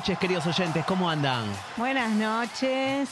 Noches, queridos oyentes, ¿cómo andan? Buenas noches.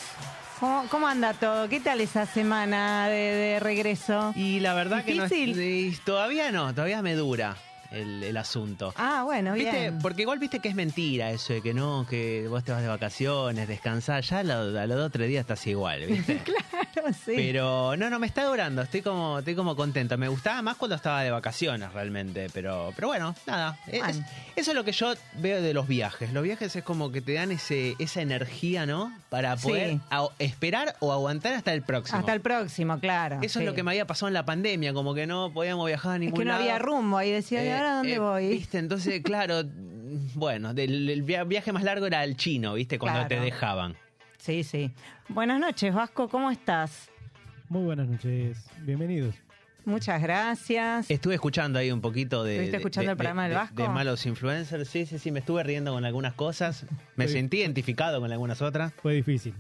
¿Cómo, cómo anda todo? ¿Qué tal esa semana de, de regreso? Y la verdad que no Difícil. y todavía no, todavía me dura el, el asunto. Ah, bueno, ¿Viste? bien. Porque igual viste que es mentira eso de que no, que vos te vas de vacaciones, descansás, ya a los dos o tres días estás igual, ¿viste? Claro, sí. Pero no, no, me está durando, estoy como, estoy como contento. Me gustaba más cuando estaba de vacaciones realmente, pero, pero bueno, nada. Es- Bueno. eso es lo que yo veo de los viajes. Los viajes es como que te dan ese, esa energía, ¿no? Para poder Sí. esperar o aguantar hasta el próximo. Hasta el próximo, claro. Eso sí. es lo que me había pasado en la pandemia, como que no podíamos viajar a Es ningún que no lado. había rumbo y decía, ¿y Eh, ahora dónde eh, voy? ¿Viste? Entonces, claro, bueno, el via- viaje más largo era al chino, ¿viste? Cuando Claro. te dejaban. Sí, sí. Buenas noches, Vasco, ¿cómo estás? Muy buenas noches, bienvenidos. Muchas gracias. Estuve escuchando ahí un poquito de. ¿Estuviste escuchando de- el programa de- del de- Vasco? De malos influencers, sí, sí, sí, me estuve riendo con algunas cosas. Me Sí. sentí identificado con algunas otras. Fue difícil.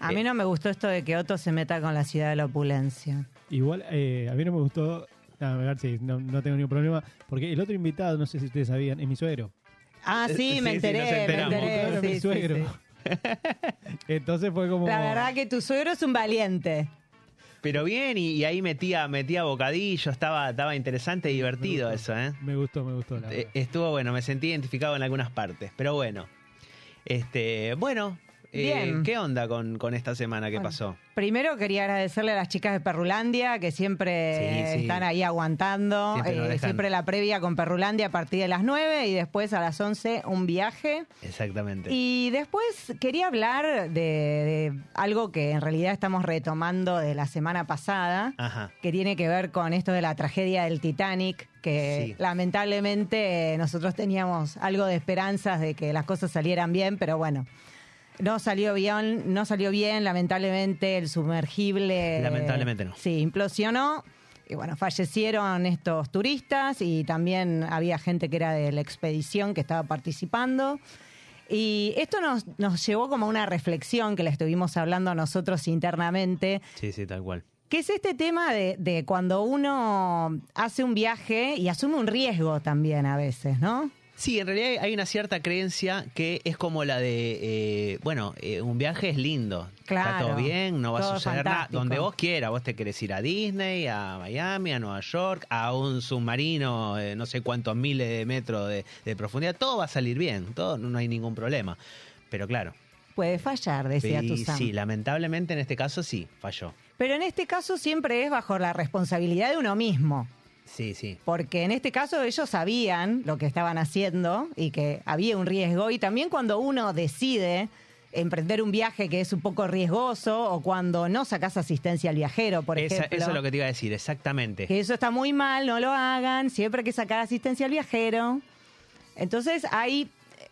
A mí no me gustó esto de que Otto se meta con la ciudad de la opulencia. Igual eh, a mí no me gustó, a ver si no, no tengo ningún problema, porque el otro invitado, no sé si ustedes sabían, es mi suegro. Ah, Eh, sí, sí, me sí, enteré, nos me enteré. Sí, mi sí, suegro. Entonces fue como... La verdad que tu suegro es un valiente. Pero bien, y, y ahí metía, metía bocadillo, estaba, estaba interesante y divertido Me eso, ¿eh? Me gustó, me gustó. La Eh, verdad. Estuvo bueno, me sentí identificado en algunas partes, pero bueno. Este, bueno, eh. ¿qué onda con, con esta semana que Bueno. pasó? Primero quería agradecerle a las chicas de Perrulandia que siempre Sí, sí. están ahí aguantando. Siempre Eh, siempre la previa con Perrulandia a partir de las 9 y después a las 11 un viaje. Exactamente. Y después quería hablar de, de algo que en realidad estamos retomando de la semana pasada, Ajá. que tiene que ver con esto de la tragedia del Titanic, que Sí. lamentablemente eh, nosotros teníamos algo de esperanzas de que las cosas salieran bien, pero bueno. No salió bien, no salió bien, lamentablemente el sumergible. Lamentablemente no. Sí, implosionó. Y bueno, fallecieron estos turistas y también había gente que era de la expedición que estaba participando. Y esto nos, nos llevó como a una reflexión que la estuvimos hablando nosotros internamente, Sí, sí, tal cual. que es este tema de, de cuando uno hace un viaje y asume un riesgo también a veces, ¿no? Sí, en realidad hay una cierta creencia que es como la de, eh, bueno, eh, un viaje es lindo. Está Claro, todo bien, no va a suceder nada. Donde vos quieras, vos te querés ir a Disney, a Miami, a Nueva York, a un submarino, eh, no sé cuántos miles de metros de, de profundidad, todo va a salir bien, todo no hay ningún problema. Pero claro, Puede fallar, decía y tu Sam. sí, lamentablemente en este caso sí, falló. Pero en este caso siempre es bajo la responsabilidad de uno mismo. Sí, sí. Porque en este caso ellos sabían lo que estaban haciendo y que había un riesgo. Y también cuando uno decide emprender un viaje que es un poco riesgoso o cuando no sacas asistencia al viajero, por Esa- ejemplo. eso es lo que te iba a decir, exactamente. Que eso está muy mal, no lo hagan. Siempre hay que sacar asistencia al viajero. Entonces hay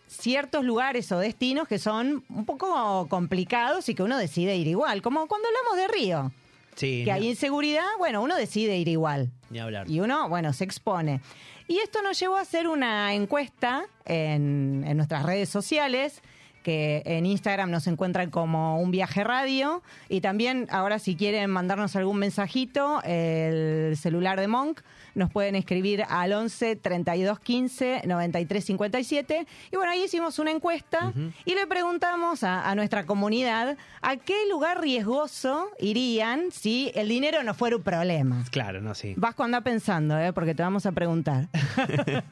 ciertos lugares o destinos que son un poco complicados y que uno decide ir igual. Como cuando hablamos de Río, Sí, que no, hay inseguridad, bueno, uno decide ir igual. ni hablar. Y uno, bueno, se expone. Y esto nos llevó a hacer una encuesta en, en nuestras redes sociales, que en Instagram nos encuentran como un viaje radio. Y también, ahora si quieren mandarnos algún mensajito, el celular de Monk, nos pueden escribir al 11 32 15 93 57. Y bueno, ahí hicimos una encuesta y le preguntamos a, a nuestra comunidad a qué lugar riesgoso irían si el dinero no fuera un problema. Claro, no, sí. Vasco anda pensando, ¿eh? porque te vamos a preguntar.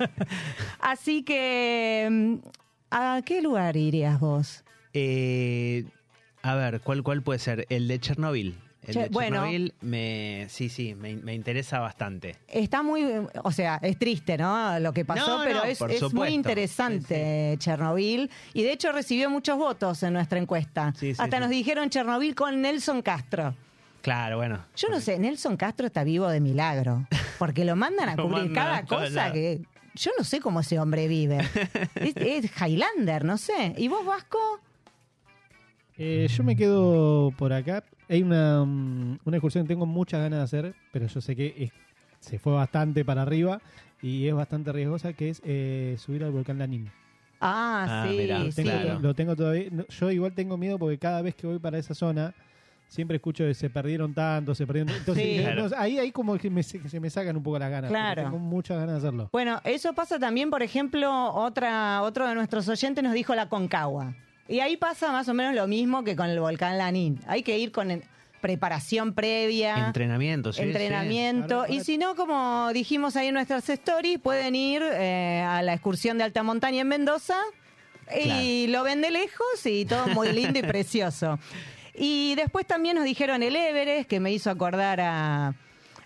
Así que, mm, ¿a qué lugar irías vos? Eh, a ver, ¿cuál, ¿cuál puede ser? El de Chernobyl. El Che- de bueno. Chernobyl me, sí, sí, me, me interesa bastante. Está muy, o sea, es triste, ¿no? Lo que pasó, No, pero no, es, muy interesante Chernobyl. Y de hecho recibió muchos votos en nuestra encuesta. Sí, sí, Hasta nos dijeron Chernobyl con Nelson Castro. Claro, bueno. Yo no sé, Nelson Castro está vivo de milagro. Porque lo mandan a cubrir cada cosa que. Yo no sé cómo ese hombre vive. es, es Highlander, no sé. ¿Y vos, Vasco? Eh, yo me quedo por acá. Hay una, mm, una excursión que tengo muchas ganas de hacer, pero yo sé que es- se fue bastante para arriba y es bastante riesgosa, que es eh, subir al volcán Lanín. Ah, Ah, sí, mirá, Lo sí. tengo, claro. lo tengo todavía. no, Yo igual tengo miedo porque cada vez que voy para esa zona siempre escucho que se perdieron tanto, se perdieron. Entonces, Sí. eh, Claro. no, ahí, ahí como que, me- que se me sacan un poco las ganas. porque Claro. Tengo muchas ganas de hacerlo. Bueno, eso pasa también, por ejemplo, otra, otro de nuestros oyentes nos dijo la Concagua. Y ahí pasa más o menos lo mismo que con el volcán Lanín. Hay que ir con preparación previa. Entrenamiento, sí. sí. entrenamiento. Y si no, como dijimos ahí en nuestras stories, pueden ir eh, a la excursión de alta montaña en Mendoza y lo ven de lejos y todo muy lindo y precioso. Y después también nos dijeron el Everest, que me hizo acordar a,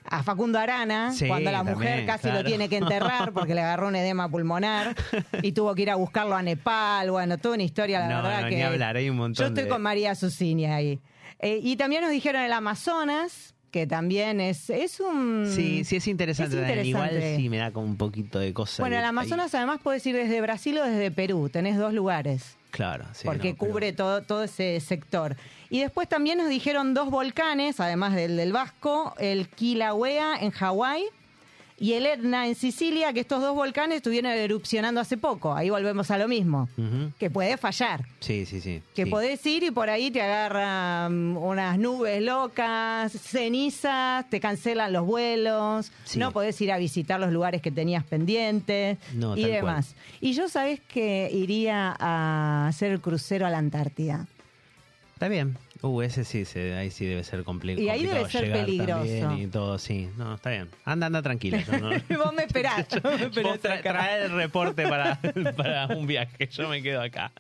a Facundo Arana, Sí, cuando la mujer también, casi lo tiene que enterrar porque le agarró un edema pulmonar y tuvo que ir a buscarlo a Nepal. Bueno, toda una historia, la No, verdad no, que... ni hablar, hay un montón Yo estoy de- con María Susini ahí. Eh, y también nos dijeron el Amazonas, que también es, es un... Sí, sí, es interesante. Es. Igual sí me da como un poquito de cosa. Bueno, el Amazonas además puedes ir desde Brasil o desde Perú, tenés dos lugares, Claro, sí. porque no, pero- cubre todo, todo ese sector. Y después también nos dijeron dos volcanes, además del del Vasco, el Kilauea en Hawái y el Etna en Sicilia, que estos dos volcanes estuvieron erupcionando hace poco. Ahí volvemos a lo mismo, que puede fallar. Sí, sí, sí. Que sí. podés ir y por ahí te agarran unas nubes locas, cenizas, te cancelan los vuelos, Sí. no podés ir a visitar los lugares que tenías pendientes No, y demás. Y yo sabés que iría a hacer el crucero a la Antártida. Está bien. Uh, ese sí, se- ahí sí debe ser complicado. Y ahí debe ser peligroso. Y todo, sí. No, está bien. Anda, anda tranquila. Yo no... Vos me esperás. vos me esperás Vos tra- trae el reporte para, para un viaje. Yo me quedo acá.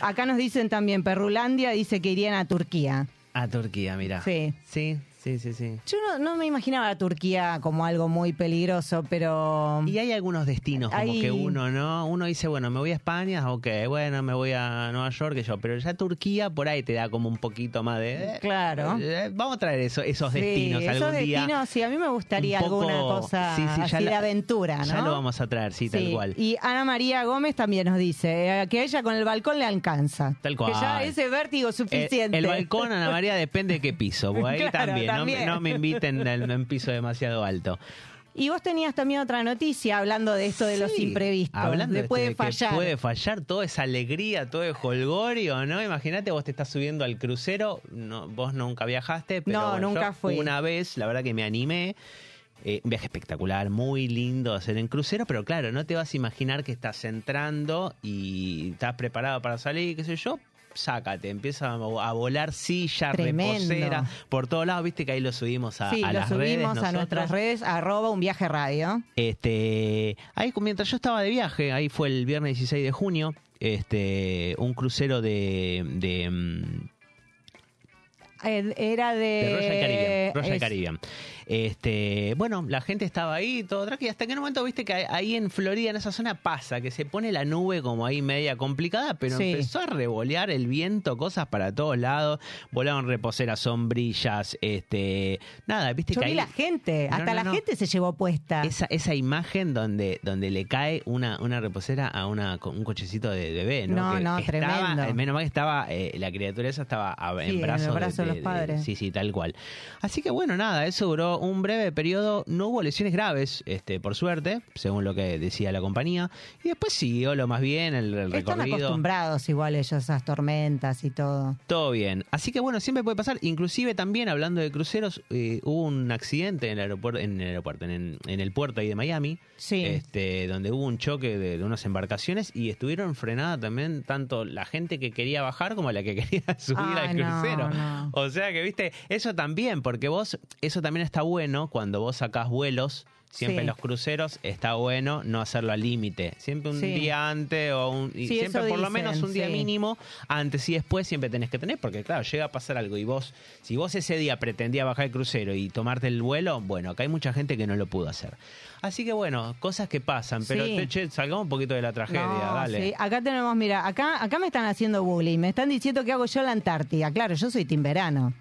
Acá nos dicen también, Perrulandia dice que irían a Turquía. A Turquía, mira. Sí. Sí, sí, sí, sí. Yo no, no me imaginaba a Turquía como algo muy peligroso, pero... Y hay algunos destinos como Hay- que uno, ¿no? Uno dice, bueno, me voy a España, ok, bueno, me voy a Nueva York, que yo, pero ya Turquía por ahí te da como un poquito más de... eh, Claro. eh, vamos a traer eso, esos Sí, destinos esos algún día. destinos, sí, a mí me gustaría un poco- alguna cosa sí, sí, ya así la- de aventura, ¿no? Ya lo vamos a traer, sí, tal Sí, cual. Y Ana María Gómez también nos dice eh, que a ella con el balcón le alcanza. Tal cual. Que ya ese vértigo Eh, suficiente. el balcón, Ana María, depende de qué piso. porque ahí Claro, también, también. No, me inviten en un piso demasiado alto. Y vos tenías también otra noticia hablando de esto de los imprevistos. Hablando de de, puede de que fallar. puede fallar toda esa alegría, todo el holgorio, ¿no? Imagínate, vos te estás subiendo al crucero, no, vos nunca viajaste, pero No, bueno, nunca yo fui. Una vez, la verdad que me animé. eh, un viaje espectacular, muy lindo hacer en crucero, pero claro, no te vas a imaginar que estás entrando y estás preparado para salir, qué sé yo. Sácate, empieza a volar silla, Tremendo. reposera, por todos lados, viste que ahí lo subimos a, sí, a lo las subimos redes. a nosotros. nuestras redes, arroba un viaje radio. Este, ahí mientras yo estaba de viaje, ahí fue el viernes 16 de junio, este, un crucero de, de, mm, Eh, Era de... de Royal Caribbean, Royal es- Caribbean. Este, bueno, la gente estaba ahí, todo tranquilo, hasta que en un momento viste que ahí en Florida, en esa zona pasa, que se pone la nube como ahí media complicada, pero Sí. empezó a revolear el viento, cosas para todos lados, volaron reposeras, sombrillas, este, nada, viste Yo que vi ahí la gente, No, hasta no, la no. gente se llevó puesta. esa, esa imagen donde, donde le cae una, una reposera a una, un cochecito de bebé, ¿no? No, Que no, estaba, tremendo. eh, Menos mal que estaba, eh, la criatura esa estaba Sí, en en el brazos brazo de los padres. Sí, sí, tal cual. Así que bueno, nada, eso duró un breve periodo. No hubo lesiones graves, este, por suerte, según lo que decía la compañía. Y después siguió lo más bien, el, el Están recorrido. acostumbrados igual ellos a esas tormentas y todo. Todo bien. Así que bueno, siempre puede pasar. Inclusive también hablando de cruceros, eh, hubo un accidente en el aeropuerto, en el aeropuerto, en, en el puerto ahí de Miami, Sí. este, donde hubo un choque de, de unas embarcaciones y estuvieron frenadas también tanto la gente que quería bajar como la que quería subir Ay, al no, crucero. no. O sea que, viste, eso también, porque vos, eso también está bueno cuando vos sacás vuelos Siempre Sí. los cruceros está bueno no hacerlo al límite. Siempre un Sí. día antes o un, y Sí, siempre por lo menos un día mínimo antes y después siempre tenés que tener porque claro, llega a pasar algo y vos si vos ese día pretendías bajar el crucero y tomarte el vuelo, bueno, acá hay mucha gente que no lo pudo hacer. Así que bueno, cosas que pasan, pero che, salgamos un poquito de la tragedia, No, dale. Acá tenemos, mira, acá, acá me están haciendo bullying, me están diciendo que hago yo la Antártida. Claro, yo soy timberano.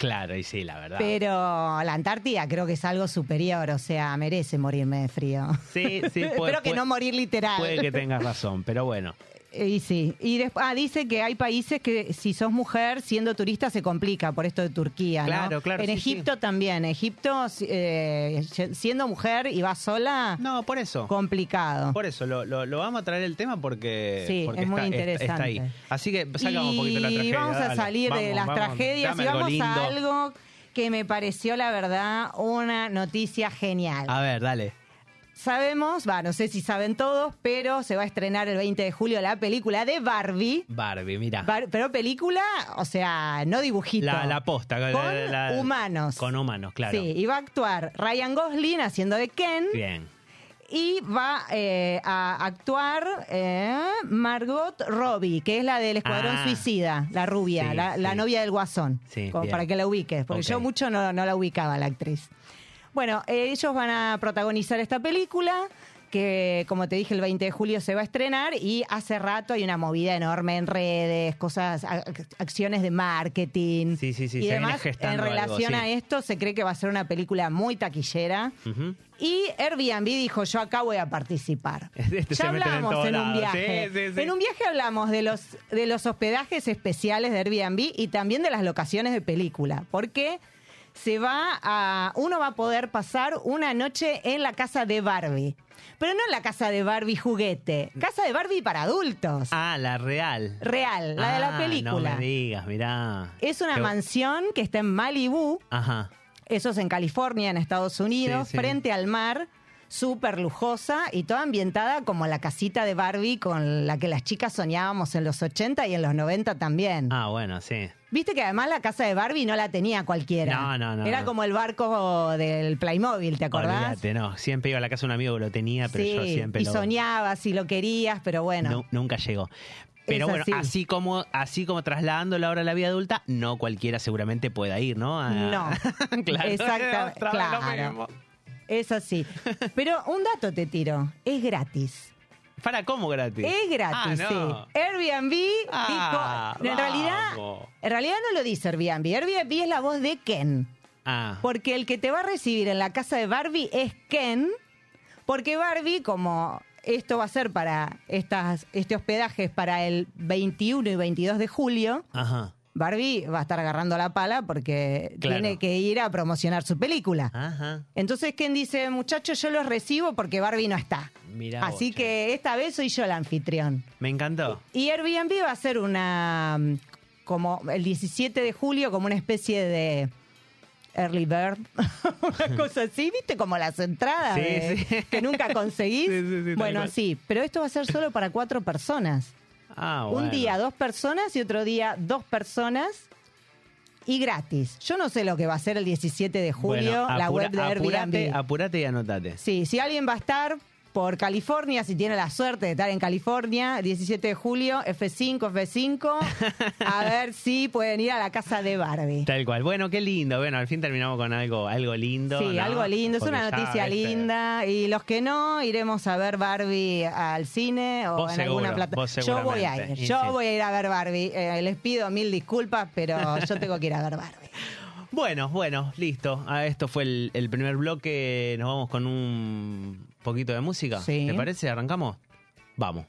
Claro, y sí, la verdad. Pero la Antártida creo que es algo superior, o sea, merece morirme de frío. Sí, sí, puede- Espero que puede- no morir literal. Puede que tengas razón, pero bueno. Y sí. Y después, ah, dice que hay países que si sos mujer, siendo turista, se complica por esto de Turquía. ¿no? Claro, claro, En sí, Egipto también. Egipto, eh, siendo mujer y vas sola, No, por eso. complicado. Por eso, lo, lo- lo vamos a traer el tema porque, Sí, porque es muy está, interesante. está ahí. Así que sacamos un poquito la y tragedia. vamos a dale. salir de las vamos, tragedias y vamos a algo que me pareció, la verdad, una noticia genial. A ver, dale. Sabemos, va, no sé si saben todos, pero se va a estrenar el 20 de julio la película de Barbie. Barbie, mira. Bar- pero película, o sea, no dibujito. La, la posta. Con la- la- humanos. Con humanos, claro. Sí, y va a actuar Ryan Gosling haciendo de Ken. Bien. Y va eh, a actuar eh, Margot Robbie, que es la del Escuadrón Ah, Suicida, la rubia, sí, la, sí. novia del Guasón. Sí, como para que la ubiques, porque yo mucho no, no la ubicaba la actriz. Bueno, eh, ellos van a protagonizar esta película que, como te dije, el 20 de julio se va a estrenar y hace rato hay una movida enorme en redes, cosas, acciones de marketing Sí, sí, sí, y se demás. En algo, relación a esto, se cree que va a ser una película muy taquillera. Y Airbnb dijo, yo acá voy a participar. Este ya en hablamos en, un viaje. En un viaje hablamos de los, de los hospedajes especiales de Airbnb y también de las locaciones de película. Porque se va a. Uno va a poder pasar una noche en la casa de Barbie. Pero no en la casa de Barbie juguete. Casa de Barbie para adultos. Ah, la real. Real, la de la Ah, película. No me digas, mirá. es una Qué- mansión que está en Malibu. Ajá. Eso es en California, en Estados Unidos, Sí, sí. frente al mar, súper lujosa y toda ambientada como la casita de Barbie con la que las chicas soñábamos en los 80 y en los 90 también. Ah, bueno, sí. Viste que además la casa de Barbie no la tenía cualquiera. No, no, no, Era como el barco del Playmobil, ¿te acordás? Olvídate, no. Siempre iba a la casa de un amigo que lo tenía, pero yo siempre y lo- soñabas y lo querías, pero bueno. Nu- nunca llegó. Pero Es bueno, así. así como, así como trasladándolo ahora a la vida adulta, no cualquiera seguramente pueda ir, ¿no? A- No. claro. Exactamente, claro. Es así. Pero un dato te tiro, es gratis. ¿Para cómo gratis? Es gratis, Ah, no. sí. Airbnb Ah, dijo. En realidad, en realidad no lo dice Airbnb. Airbnb es la voz de Ken. Ah, Porque el que te va a recibir en la casa de Barbie es Ken. Porque Barbie, como esto va a ser para estas, este hospedaje es para el 21 y 22 de julio, ajá. Barbie va a estar agarrando la pala porque Claro. tiene que ir a promocionar su película. Ajá. Entonces Ken dice, muchachos, yo los recibo porque Barbie no está. Mirá vos, Así che. que esta vez soy yo el anfitrión. Me encantó. Y Airbnb va a ser una, mm, como el 17 de julio, como una especie de early bird, una cosa así, ¿viste? Como las entradas Sí, de- sí. que nunca conseguís. Sí, sí, sí, tal bueno, sí, pero esto va a ser solo para cuatro personas. Ah, Un día dos personas y otro día dos personas. Y gratis. Yo no sé lo que va a ser el 17 de julio, Bueno, la web de apurate, Airbnb. apurate y anotate. Sí, si alguien va a estar por California, si tiene la suerte de estar en California, 17 de julio, F5, F5, a ver si pueden ir a la casa de Barbie. Tal cual. Bueno, qué lindo. Bueno, al fin terminamos con algo, algo lindo. Sí, ¿no? algo lindo, es una noticia este, linda. Y los que no, iremos a ver Barbie al cine o Vos en seguro, alguna plataforma. Yo voy a ir, yo sí. voy a ir a ver Barbie. Eh, les pido mil disculpas, pero yo tengo que ir a ver Barbie. Bueno, bueno, listo. Ah, esto fue el, el primer bloque. Nos vamos con un poquito de música. Sí. ¿Te parece? ¿Arrancamos? Vamos.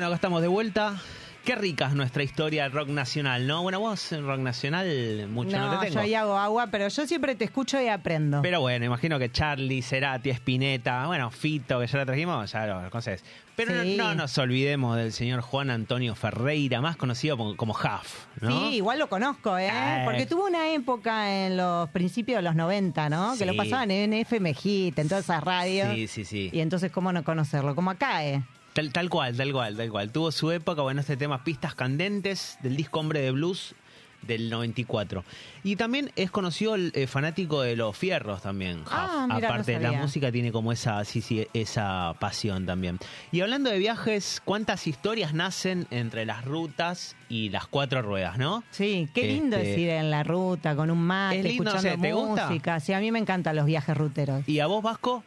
Bueno, acá estamos de vuelta. Qué rica es nuestra historia del rock nacional, ¿no? Bueno, vos en rock nacional mucho no, No, te yo tengo. ahí hago agua, pero yo siempre te escucho y aprendo. Pero bueno, imagino que Charlie, Cerati, Spinetta, bueno, Fito, que ya lo trajimos, ya lo conoces. Pero no- Sí. no, nos olvidemos del señor Juan Antonio Ferreira, más conocido como, como Huff, ¿no? Sí, igual lo conozco, ¿eh? Ah, Porque tuvo una época en los principios de los 90, ¿no? Que lo pasaban en FM Hit, en todas esas radios. Sí, sí, sí. Y entonces, ¿cómo no conocerlo? Como acá, ¿eh? Tal, tal cual, tal cual, tal cual. Tuvo su época, bueno, este tema Pistas Candentes del disco Hombre de Blues del 94. Y también es conocido el eh, fanático de los fierros también. Ah, mira, no Aparte de la música tiene como esa, sí, sí, esa pasión también. Y hablando de viajes, ¿cuántas historias nacen entre las rutas y las cuatro ruedas, no? Sí, qué lindo Este- es ir en la ruta con un mate, Es lindo, escuchando no ¿te gusta? música. Sí, a mí me encantan los viajes ruteros. ¿Y a vos, Vasco?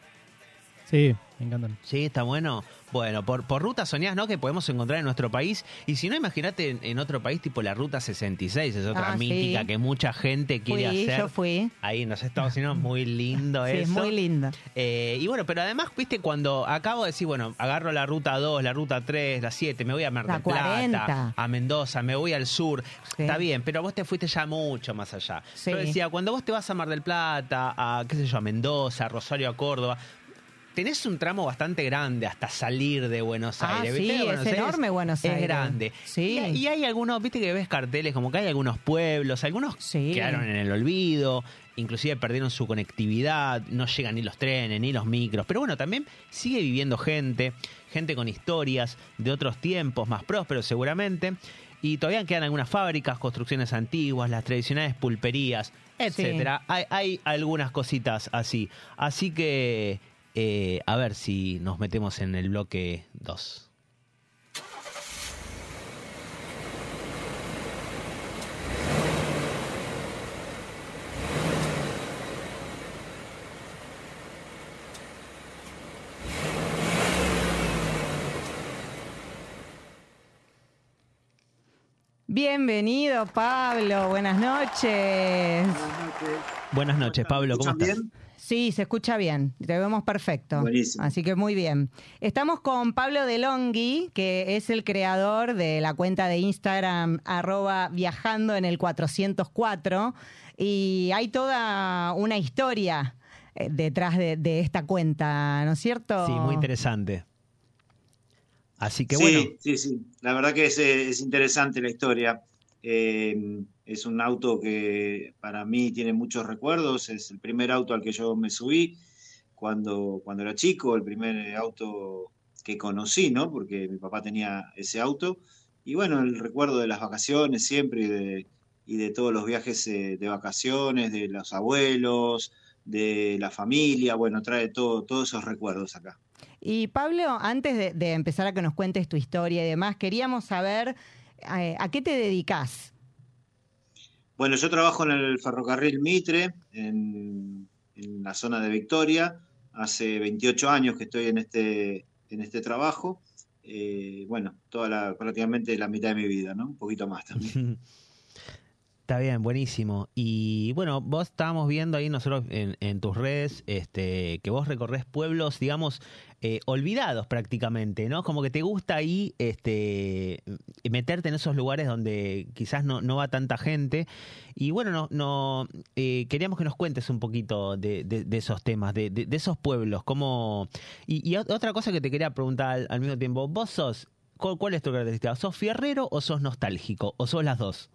Sí, me encantan. Sí, está bueno. Bueno, por, por ruta soñás, ¿no? Que podemos encontrar en nuestro país. Y si no, imagínate en, en otro país, tipo la Ruta 66, es otra Ah, mítica sí. que mucha gente quiere Fui, hacer. yo fui. Ahí en los Estados Unidos, muy lindo Sí, eso. muy lindo. Eh, y bueno, pero además, viste, cuando acabo de decir, bueno, agarro la ruta 2, la ruta 3, la 7, me voy a Mar La del Plata, 40. a Mendoza, me voy al sur. Sí. Está bien, pero vos te fuiste ya mucho más allá. Sí. Yo decía, cuando vos te vas a Mar del Plata, a, qué sé yo, a Mendoza, a Rosario, a Córdoba, tenés un tramo bastante grande hasta salir de Buenos Ah, Aires. sí, ¿viste? es Buenos Aires enorme Buenos Aires. Es grande. Sí. Y, y hay algunos, viste que ves carteles, como que hay algunos pueblos, algunos Sí. quedaron en el olvido, inclusive perdieron su conectividad, no llegan ni los trenes, ni los micros. Pero bueno, también sigue viviendo gente, gente con historias de otros tiempos, más prósperos seguramente. Y todavía quedan algunas fábricas, construcciones antiguas, las tradicionales pulperías, etcétera. Hay, hay algunas cositas así. Así que, eh, a ver si nos metemos en el bloque 2. Bienvenido, Pablo. Buenas noches. Buenas noches, Pablo, ¿cómo ¿Escuchan estás? bien? Sí, se escucha bien. Te vemos perfecto. Buenísimo. Así que muy bien. Estamos con Pablo Delonghi, que es el creador de la cuenta de Instagram arroba viajando en el 404. Y hay toda una historia eh, detrás de, de esta cuenta, ¿no es cierto? Sí, muy interesante. Así que sí, bueno, sí, sí. La verdad que es, eh, es interesante la historia. Eh, es un auto que para mí tiene muchos recuerdos. Es el primer auto al que yo me subí cuando, cuando era chico, el primer auto que conocí, ¿no? Porque mi papá tenía ese auto. Y bueno, el recuerdo de las vacaciones siempre y de, y de todos los viajes eh, de vacaciones, de los abuelos, de la familia. Bueno, trae todo, todos esos recuerdos acá. Y Pablo, antes de, empezar a que nos cuentes tu historia y demás, queríamos saber eh, a qué te dedicas. Bueno, yo trabajo en el ferrocarril Mitre, en, en la zona de Victoria. Hace 28 años que estoy en este, en este trabajo. Eh, bueno, toda la, prácticamente la mitad de mi vida, ¿no? Un poquito más también. Está bien, buenísimo. Y bueno, vos estábamos viendo ahí nosotros en, en tus redes este, que vos recorres pueblos, digamos, eh, olvidados prácticamente, ¿no? Como que te gusta ahí este, meterte en esos lugares donde quizás no, no va tanta gente. Y bueno, no, no eh, queríamos que nos cuentes un poquito de, esos temas, de, esos pueblos. Cómo... Y, y ot- otra cosa que te quería preguntar al, mismo tiempo, vos sos, ¿cuál, cuál es tu característica? ¿Sos fierrero o sos nostálgico? ¿O sos las dos?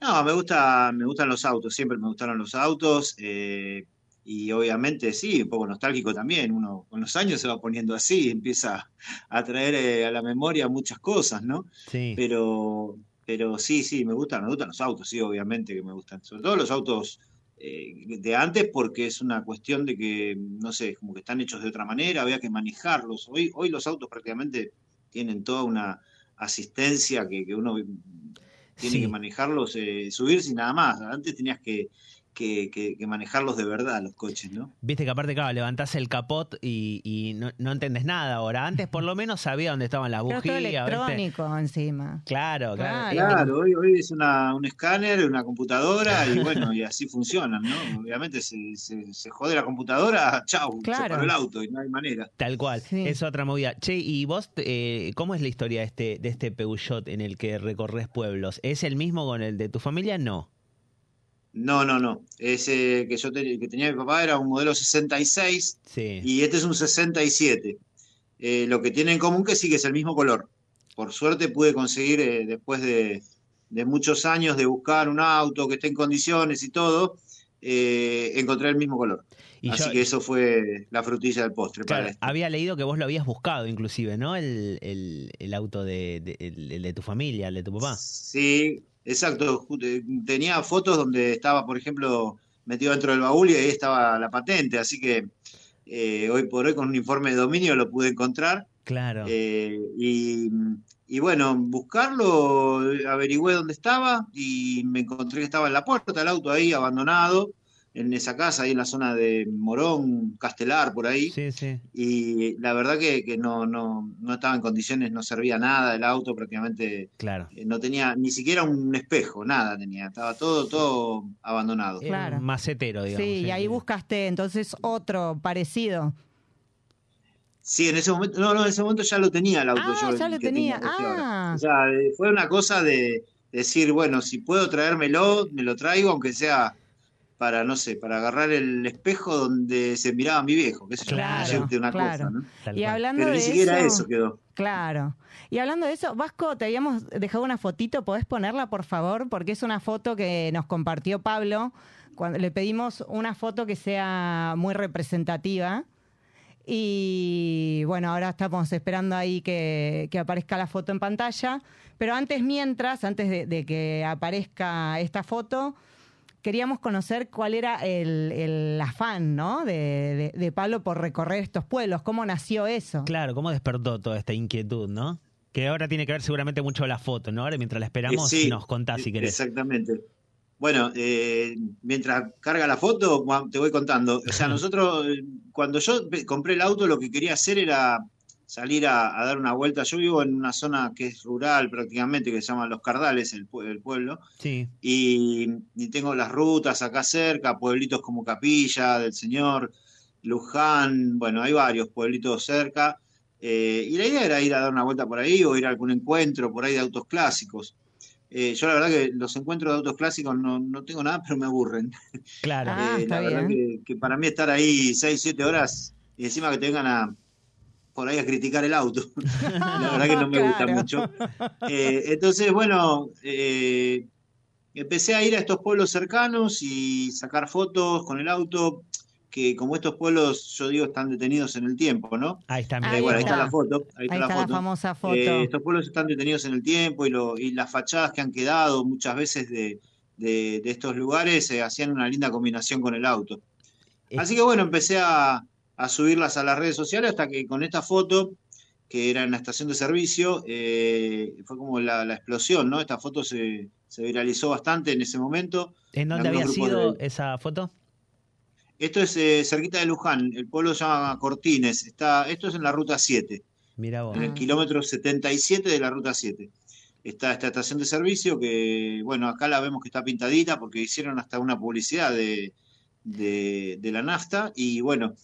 No, me gusta, me gustan los autos, siempre me gustaron los autos. eh, y obviamente sí, un poco nostálgico también. Uno con los años se va poniendo así, empieza a traer eh, a la memoria muchas cosas, ¿no? Sí. Pero, pero sí, sí, me gustan, me gustan los autos, sí, obviamente que me gustan. Sobre todo los autos eh, de antes, porque es una cuestión de que, no sé, como que están hechos de otra manera, había que manejarlos. Hoy, hoy los autos prácticamente tienen toda una asistencia que, que uno tiene Sí. que manejarlos, eh, subirse y nada más. Antes tenías que, que, que- que manejarlos de verdad, los coches, ¿no? Viste que aparte, claro, levantás el capot y, y no, no entendés nada ahora. Antes por lo menos sabía dónde estaban las Pero bujías. todo ¿viste? electrónico encima. Claro, claro. Claro. Claro, hoy, hoy es una, un escáner, una computadora y bueno, y así funcionan, ¿no? Obviamente se, se, se jode la computadora, chau, se Claro. paró el auto y no hay manera. Tal cual, Sí. es otra movida. Che, ¿y vos eh, cómo es la historia de este, de este Peugeot en el que recorres pueblos? ¿Es el mismo con el de tu familia? No. No, no, no. Ese que yo te- que tenía mi papá era un modelo 66 Sí. y este es un 67. Eh, lo que tiene en común que sí que es el mismo color. Por suerte pude conseguir, eh, después de, de muchos años de buscar un auto que esté en condiciones y todo, eh, encontré el mismo color. Y Así yo- que eso fue la frutilla del postre Claro, para esto. había leído que vos lo habías buscado inclusive, ¿no? El, el- el auto de, de- el- el de tu familia, el de tu papá. Sí, exacto. Eh, Tenía fotos donde estaba, por ejemplo, metido dentro del baúl y ahí estaba la patente, así que eh, hoy por hoy con un informe de dominio lo pude encontrar. Claro. Eh, y, y bueno, buscarlo, averigüé dónde estaba y me encontré que estaba en la puerta el auto ahí abandonado, en esa casa, ahí en la zona de Morón, Castelar, por ahí. Sí, sí. Y la verdad que, que no, no, no estaba en condiciones, no servía nada el auto, prácticamente Claro. eh, no tenía ni siquiera un espejo, nada tenía, estaba todo, todo abandonado. Claro. un macetero, digamos. Sí, y ahí buscaste entonces otro parecido. Sí, en ese momento, no, no, en ese momento ya lo tenía el auto. Ah, yo, ya lo tenía. Ah. O sea, fue una cosa de decir, bueno, si puedo traérmelo, me lo traigo, aunque sea para, no sé, para agarrar el espejo donde se miraba mi viejo, yo, Claro, una claro. cosa, Y hablando Pero de ni siquiera eso, eso quedó. Claro. Y hablando de eso, Vasco, te habíamos dejado una fotito, ¿podés ponerla, por favor? Porque es una foto que nos compartió Pablo. Cuando le pedimos una foto que sea muy representativa. Y bueno, ahora estamos esperando ahí que, que aparezca la foto en pantalla. Pero antes, mientras, antes de, de que aparezca esta foto, queríamos conocer cuál era el, el afán, ¿no? De, de- de Pablo por recorrer estos pueblos. ¿Cómo nació eso? Claro, ¿cómo despertó toda esta inquietud, no? Que ahora tiene que ver seguramente mucho la foto, ¿no? Ahora mientras la esperamos, Eh, sí, nos contás si querés. Exactamente. Bueno, eh, mientras carga la foto, te voy contando. O sea, nosotros, eh, cuando yo compré el auto, lo que quería hacer era salir a, a dar una vuelta. Yo vivo en una zona que es rural prácticamente, que se llama Los Cardales, el, el pueblo, Sí. y, y tengo las rutas acá cerca, pueblitos como Capilla del Señor, Luján, bueno, hay varios pueblitos cerca. eh, y la idea era ir a dar una vuelta por ahí o ir a algún encuentro por ahí de autos clásicos. Eh, yo la verdad que los encuentros de autos clásicos no, no tengo nada, pero me aburren. Claro. Ah, Eh, está la verdad bien. que, que para mí estar ahí 6, 7 horas y encima que te vengan a por ahí a criticar el auto, la verdad que no me gusta Claro. mucho. Eh, entonces, bueno, eh, empecé a ir a estos pueblos cercanos y sacar fotos con el auto, que como estos pueblos, yo digo, están detenidos en el tiempo, ¿no? Ahí está. Ahí Eh, bueno, ahí está la foto. Ahí está, Ahí la, está la foto. famosa foto. Eh, estos pueblos están detenidos en el tiempo y, lo, y las fachadas que han quedado muchas veces de, de- de estos lugares eh, hacían una linda combinación con el auto. Así que bueno, empecé a, a subirlas a las redes sociales hasta que con esta foto, que era en la estación de servicio, eh, fue como la, la explosión, ¿no? Esta foto se, se viralizó bastante en ese momento. ¿En dónde había sido de- esa foto? Esto es eh, cerquita de Luján, el pueblo se llama Cortines, está, esto es en la ruta 7. Mira vos. en el Ah. kilómetro 77 de la ruta 7. Está esta estación de servicio que, bueno, acá la vemos que está pintadita porque hicieron hasta una publicidad de, de, de la nafta y bueno,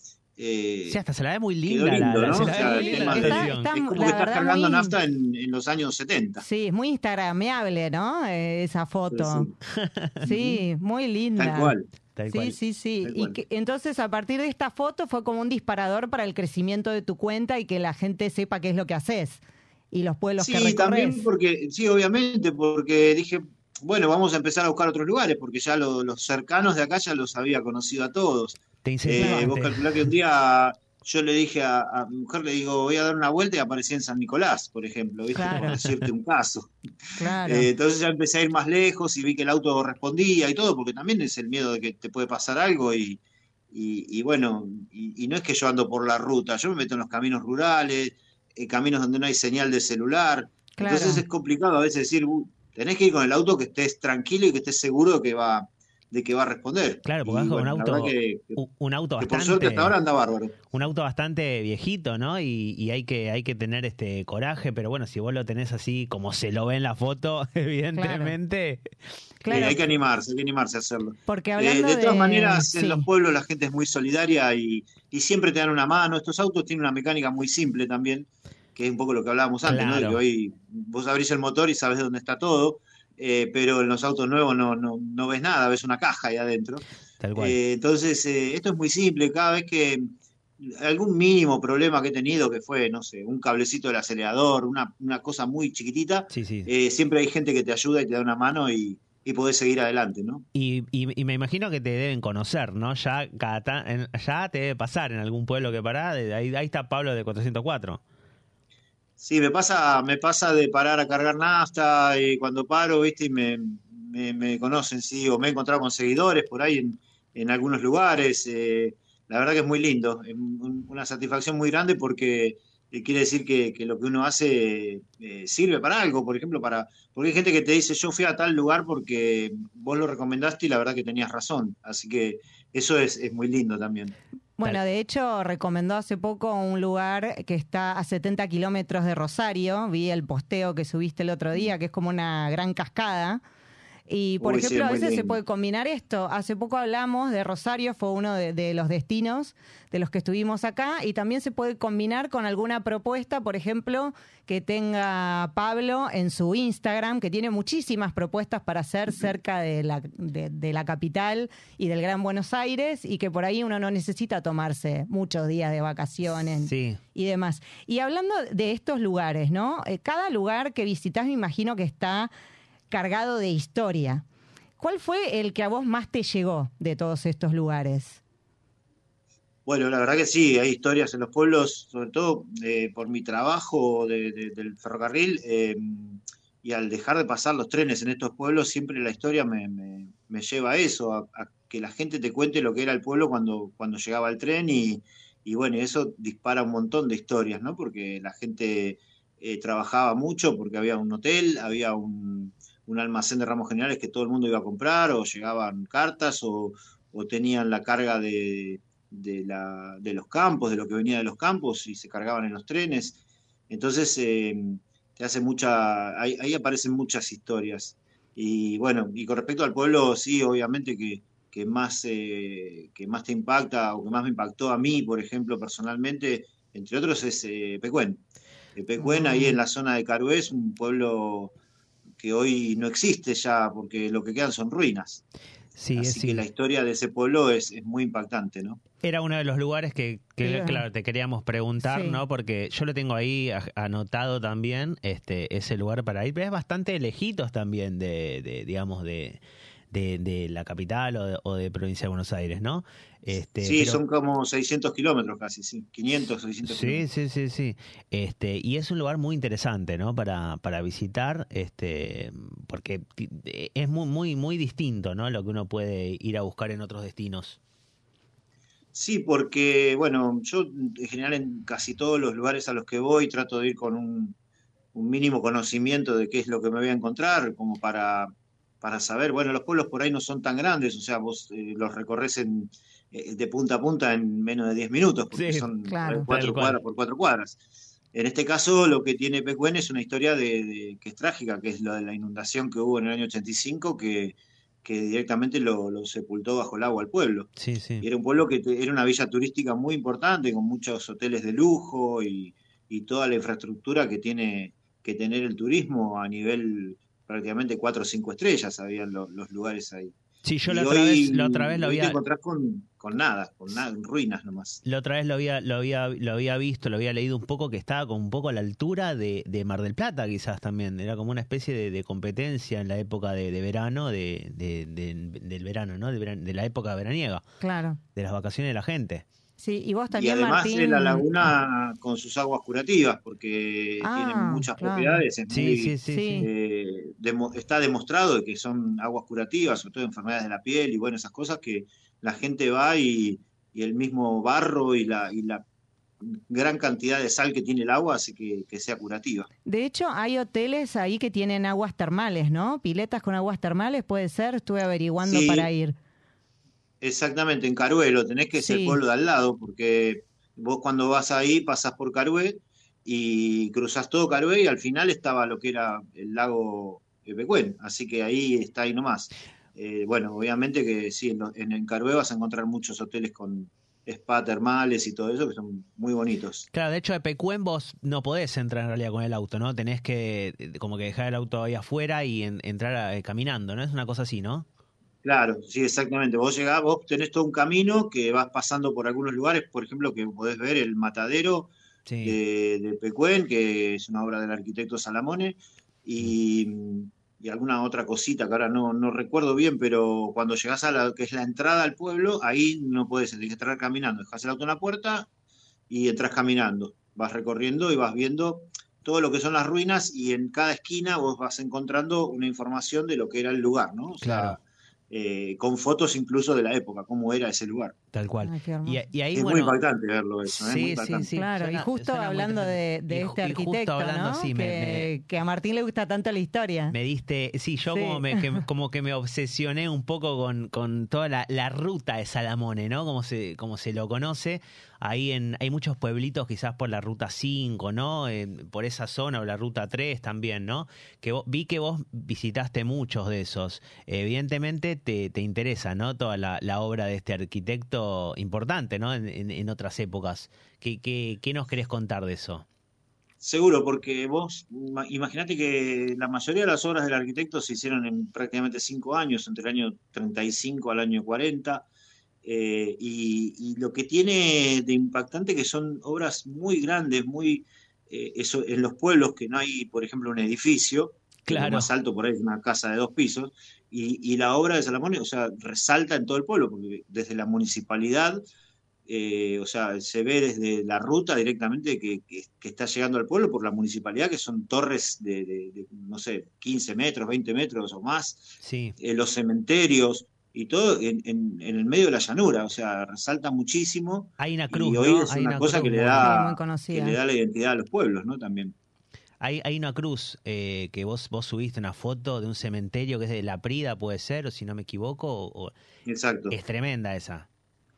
eh, Sí, hasta se la ve muy linda. la- lindo, la- ¿no? se O la sea, ve el muy linda tema la de- estación. Está- es como la que estás verdad, cargando muy- nafta en, en los años 70. Sí, es muy instagrameable, ¿no? Eh, esa foto. Sí, Sí, muy linda. Tal cual. Tal Sí, cual. sí, sí. Tal Y cual. que- entonces, a partir de esta foto fue como un disparador para el crecimiento de tu cuenta y que la gente sepa qué es lo que haces y los pueblos que Sí, recorres. también porque, sí, obviamente, porque dije, bueno, vamos a empezar a buscar otros lugares, porque ya lo- los cercanos de acá ya los había conocido a todos. Te Eh, vos calculás que un día yo le dije a, a mi mujer, le digo, voy a dar una vuelta y aparecí en San Nicolás, por ejemplo, ¿viste? Claro. Por decirte un caso. Claro. Eh, entonces ya empecé a ir más lejos y vi que el auto respondía y todo, porque también es el miedo de que te puede pasar algo y, y, y bueno, y, y no es que yo ando por la ruta, yo me meto en los caminos rurales, eh, caminos donde no hay señal de celular. Claro. Entonces es complicado a veces decir, "Uh, tenés que ir con el auto que estés tranquilo y que estés seguro de que va, de que va a responder. Claro, porque Y, vas con bueno, un auto, que- que- un- auto que por bastante, suerte hasta ahora anda bárbaro. un auto bastante viejito, ¿no? Y, y hay que hay que tener este coraje, pero bueno, si vos lo tenés así como se lo ve en la foto, evidentemente, Claro, Eh, hay que animarse, hay que animarse a hacerlo. porque Eh, hablando de todas de- maneras, en los pueblos la gente es muy solidaria y, y siempre te dan una mano. Estos autos tienen una mecánica muy simple también, que es un poco lo que hablábamos antes, ¿no? De Claro. que hoy vos abrís el motor y sabes dónde está todo, eh, pero en los autos nuevos no, no, no ves nada, ves una caja ahí adentro. tal cual. Eh, entonces, eh, esto es muy simple. Cada vez que algún mínimo problema que he tenido, que fue, no sé, un cablecito del acelerador, una, una cosa muy chiquitita, sí, sí. eh, siempre hay gente que te ayuda y te da una mano y, y podés seguir adelante, ¿no? Y, y- y me imagino que te deben conocer, ¿no? Ya cada ya te debe pasar en algún pueblo que pará, de- ahí, ahí está Pablo de 404. Sí, me pasa, me pasa de parar a cargar nafta y cuando paro, viste, y me, me, me conocen, sí, o me he encontrado con seguidores por ahí en, en algunos lugares. eh, la verdad que es muy lindo, una satisfacción muy grande porque eh, quiere decir que, que lo que uno hace eh, sirve para algo, por ejemplo, para, porque hay gente que te dice, yo fui a tal lugar porque vos lo recomendaste y la verdad que tenías razón. Así que eso es, es muy lindo también. Bueno, de hecho, recomendó hace poco un lugar que está a 70 kilómetros de Rosario. Vi el posteo que subiste el otro día, que es como una gran cascada. Y, por Uy, sí, ejemplo, a veces se puede combinar esto. Hace poco hablamos de Rosario, fue uno de, de los destinos de los que estuvimos acá. Y también se puede combinar con alguna propuesta, por ejemplo, que tenga Pablo en su Instagram, que tiene muchísimas propuestas para hacer cerca de la, de, de la capital y del Gran Buenos Aires. Y que por ahí uno no necesita tomarse muchos días de vacaciones Sí. y demás. Y hablando de estos lugares, ¿no? Eh, Cada lugar que visitas me imagino que está cargado de historia. ¿Cuál fue el que a vos más te llegó de todos estos lugares? Bueno, la verdad que sí, hay historias en los pueblos, sobre todo eh, por mi trabajo de- de- del ferrocarril, eh, y al dejar de pasar los trenes en estos pueblos, siempre la historia me, me- lleva a eso, a, que la gente te cuente lo que era el pueblo cuando, cuando llegaba el tren y, y bueno, eso dispara un montón de historias, ¿no? Porque la gente eh, trabajaba mucho porque había un hotel, había un, un almacén de ramos generales que todo el mundo iba a comprar, o llegaban cartas, o, o tenían la carga de, de, la, de los campos, de lo que venía de los campos, y se cargaban en los trenes. Entonces, eh, te hace mucha, ahí, ahí aparecen muchas historias. Y bueno, y con respecto al pueblo, sí, obviamente que, que más, eh, que más te impacta o que más me impactó a mí, por ejemplo, personalmente, entre otros, es eh, Pecuén. Eh, Pecuén, ahí en la zona de Carué, es un pueblo que hoy no existe ya, porque lo que quedan son ruinas. Sí, Así sí. que la historia de ese pueblo es, es muy impactante, ¿no? Era uno de los lugares que, que, claro, te queríamos preguntar, Sí. ¿no? Porque yo lo tengo ahí anotado también, este, ese lugar para ir, pero es bastante lejitos también de, de, digamos, de, de, de la capital o de, o de provincia de Buenos Aires, ¿no? Este, sí, pero- son como 600 kilómetros casi, sí, 500, 600 Sí, kilómetros. sí, sí, sí. Este, y es un lugar muy interesante, ¿no? Para, para visitar, este, porque es muy, muy, muy distinto, ¿no? Lo que uno puede ir a buscar en otros destinos. Sí, porque, bueno, yo en general en casi todos los lugares a los que voy trato de ir con un, un mínimo conocimiento de qué es lo que me voy a encontrar, como para, para saber, bueno, los pueblos por ahí no son tan grandes, o sea, vos eh, los recorres en, eh, de punta a punta en menos de 10 minutos, porque Sí, son claro. cuatro cuadras por cuatro cuadras. En este caso, lo que tiene Pecuén es una historia de, de- que es trágica, que es lo de la inundación que hubo en el año 85, que, que directamente lo, lo sepultó bajo el agua al pueblo. Sí, Y sí. era un pueblo que te- era una villa turística muy importante, con muchos hoteles de lujo y, y toda la infraestructura que tiene que tener el turismo a nivel prácticamente cuatro o cinco estrellas, habían lo- los lugares ahí. Sí, yo la otra, hoy- vez, la otra vez lo hoy te había, encontrás con, con nada, con nada, ruinas nomás. la otra vez lo había, lo había, lo había visto, lo había leído un poco que estaba con un poco a la altura de, de Mar del Plata, quizás también. Era como una especie de, de competencia en la época de, de verano, de, de- de- del verano, ¿no? De, veran- de la época veraniega, Claro. de las vacaciones de la gente. Sí, y vos Y también, además Martín. de la laguna con sus aguas curativas, porque Ah, tiene muchas claro. propiedades. es Sí, muy- sí, sí, Sí. sí. eh, demo- está demostrado que son aguas curativas, sobre todo enfermedades de la piel y bueno, esas cosas que la gente va y, y el mismo barro y la, y la gran cantidad de sal que tiene el agua hace que, que sea curativa. De hecho, hay hoteles ahí que tienen aguas termales, ¿no? Piletas con aguas termales, puede ser. Estuve averiguando Sí. para ir. Exactamente, en Caruelo, tenés que ser Sí. el pueblo de al lado, porque vos cuando vas ahí pasás por Carué y cruzás todo Carué y al final estaba lo que era el lago Pecuén, así que ahí está ahí nomás. Eh, bueno, obviamente que sí, en, lo- en, en Carué vas a encontrar muchos hoteles con spa termales y todo eso que son muy bonitos. Claro, de hecho de Pecuén vos no podés entrar en realidad con el auto, ¿no? Tenés que eh, como que dejar el auto ahí afuera y en- entrar eh, caminando, ¿no? Es una cosa así, ¿no? Claro, sí, exactamente. Vos llegás, vos tenés todo un camino que vas pasando por algunos lugares, por ejemplo, que podés ver el matadero Sí. de, de Pecuén, que es una obra del arquitecto Salamone, y, y alguna otra cosita que ahora no, no recuerdo bien, pero cuando llegás a la que es la entrada al pueblo, ahí no podés, tenés que entrar caminando, dejás el auto en la puerta y entras caminando, vas recorriendo y vas viendo todo lo que son las ruinas y en cada esquina vos vas encontrando una información de lo que era el lugar, ¿no? O sea, Claro. Eh, con fotos incluso de la época, cómo era ese lugar. Tal cual. Ay. Y, y ahí, es muy impactante verlo eso, ¿eh? Muy Sí, sí, sí. Claro, suena- y justo hablando de, de Y este y justo arquitecto, hablando, ¿no? sí, me- que, que a Martín le gusta tanto la historia. Me diste, sí, yo Sí. Como, me, que, como que me obsesioné un poco con, con toda la, la ruta de Salamone, ¿no? Como se, como se lo conoce. Ahí en, hay muchos pueblitos quizás por la ruta 5, ¿no? Por esa zona o la ruta 3 también, ¿no? Que vos- vi que vos visitaste muchos de esos. Evidentemente te, te interesa, ¿no? Toda la, la obra de este arquitecto importante, ¿no? En, en- en otras épocas. ¿Qué, qué, ¿Qué nos querés contar de eso? Seguro, porque vos ima- imaginate que la mayoría de las obras del arquitecto se hicieron en prácticamente cinco años, entre el año 35 al año 40, eh, y, y lo que tiene de impactante que son obras muy grandes, muy eh, eso en los pueblos que no hay, por ejemplo, un edificio, Claro. más alto por ahí es una casa de dos pisos, y, y la obra de Salamón, o sea, resalta en todo el pueblo, porque desde la municipalidad eh, o sea, se ve desde la ruta directamente que, que- que está llegando al pueblo por la municipalidad, que son torres de, de- de, no sé, 15 metros, 20 metros o más, Sí. eh, los cementerios y todo en, en- en el medio de la llanura, o sea, resalta muchísimo Hay una y cruz, hoy ¿no? es Hay una cosa cruz que le, da, que le da la identidad a los pueblos, ¿no? También. Hay, hay una cruz eh, que vos, vos subiste una foto de un cementerio que es de La Prida, puede ser, o si no me equivoco, o- Exacto. es tremenda esa.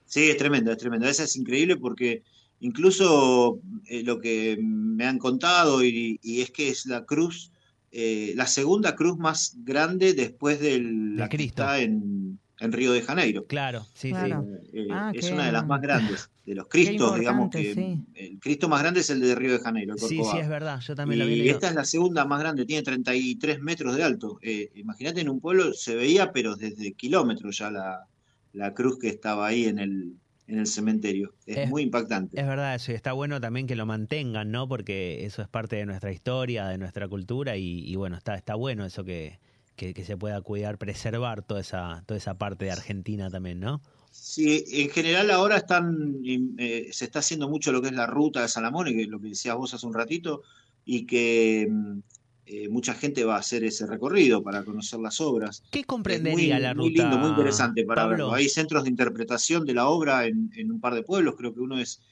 Sí, es tremenda, es tremenda. Esa es increíble porque incluso eh, lo que me han contado y, y es que es la cruz, eh, la segunda cruz más grande después de la que Cristo. está en, en Río de Janeiro. Claro, sí, Claro. Eh, Ah, es qué- una de las más grandes, de los cristos, digamos que sí. el Cristo más grande es el de Río de Janeiro, el sí. Sí, sí, es verdad, yo también lo vi. Y esta es la segunda más grande, tiene 33 metros de alto. Eh, Imagínate, en un pueblo se veía, pero desde kilómetros ya la, la cruz que estaba ahí en el, en el cementerio. Es, Es- muy impactante. Es verdad eso, y está bueno también que lo mantengan, ¿no? Porque eso es parte de nuestra historia, de nuestra cultura, y, y bueno, está, está bueno eso que, que, que se pueda cuidar, preservar toda esa, toda esa parte de Argentina también, ¿no? Sí, en general ahora están, eh, se está haciendo mucho lo que es la ruta de Salamone, que es lo que decías vos hace un ratito, y que mm, eh, mucha gente va a hacer ese recorrido para conocer las obras. ¿Qué comprendería muy, la ruta? muy lindo, muy interesante para Pablo? verlo. Hay centros de interpretación de la obra en, en un par de pueblos, creo que uno es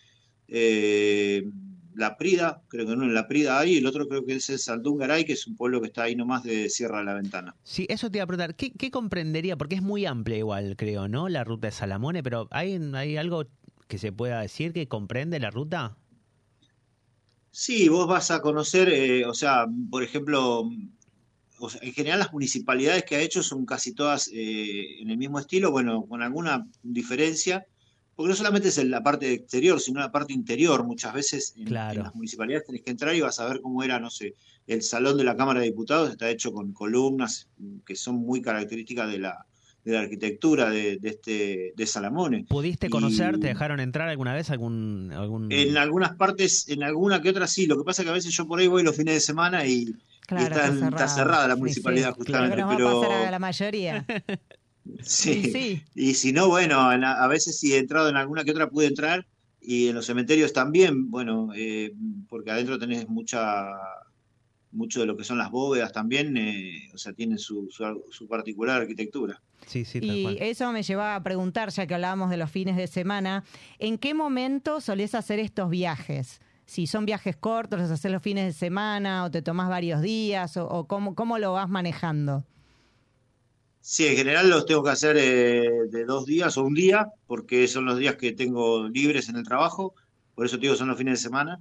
eh, La Prida, creo que uno en La Prida hay, y el otro creo que es el Saldungaray, que es un pueblo que está ahí nomás de Sierra de la Ventana. Sí, eso te iba a preguntar. ¿Qué, qué comprendería? Porque es muy amplia igual, creo, ¿no? La ruta de Salamone, pero ¿hay, ¿hay algo que se pueda decir que comprende la ruta? Sí, vos vas a conocer, eh, o sea, por ejemplo, o sea, en general las municipalidades que ha hecho son casi todas eh, en el mismo estilo, bueno, con alguna diferencia, porque no solamente es en la parte exterior, sino la parte interior. Muchas veces en, Claro. en las municipalidades tenés que entrar y vas a ver cómo era, no sé, el salón de la Cámara de Diputados está hecho con columnas que son muy características de la, de la arquitectura de, de este, de Salamone. ¿Pudiste Y- conocer, te dejaron entrar alguna vez algún... algún... En algunas partes, en alguna que otra sí, lo que pasa es que a veces yo por ahí voy los fines de semana y Claro, está- está cerrada la municipalidad, sí. justamente, que nos pero- va a pasar a la mayoría. sí. Sí, sí. Y si no, bueno, en a, a veces si he entrado en alguna que otra pude entrar y en los cementerios también, bueno, eh, porque adentro tenés mucha mucho de lo que son las bóvedas también, eh, o sea, tienen su, su, su particular arquitectura. Sí, sí, tal Y cual. eso me llevaba a preguntar, ya que hablábamos de los fines de semana, ¿en qué momento solés hacer estos viajes? Si son viajes cortos, los haces los fines de semana o te tomás varios días o, o cómo, cómo lo vas manejando. Sí, en general los tengo que hacer eh, de dos días o un día, porque son los días que tengo libres en el trabajo, por eso te digo son los fines de semana.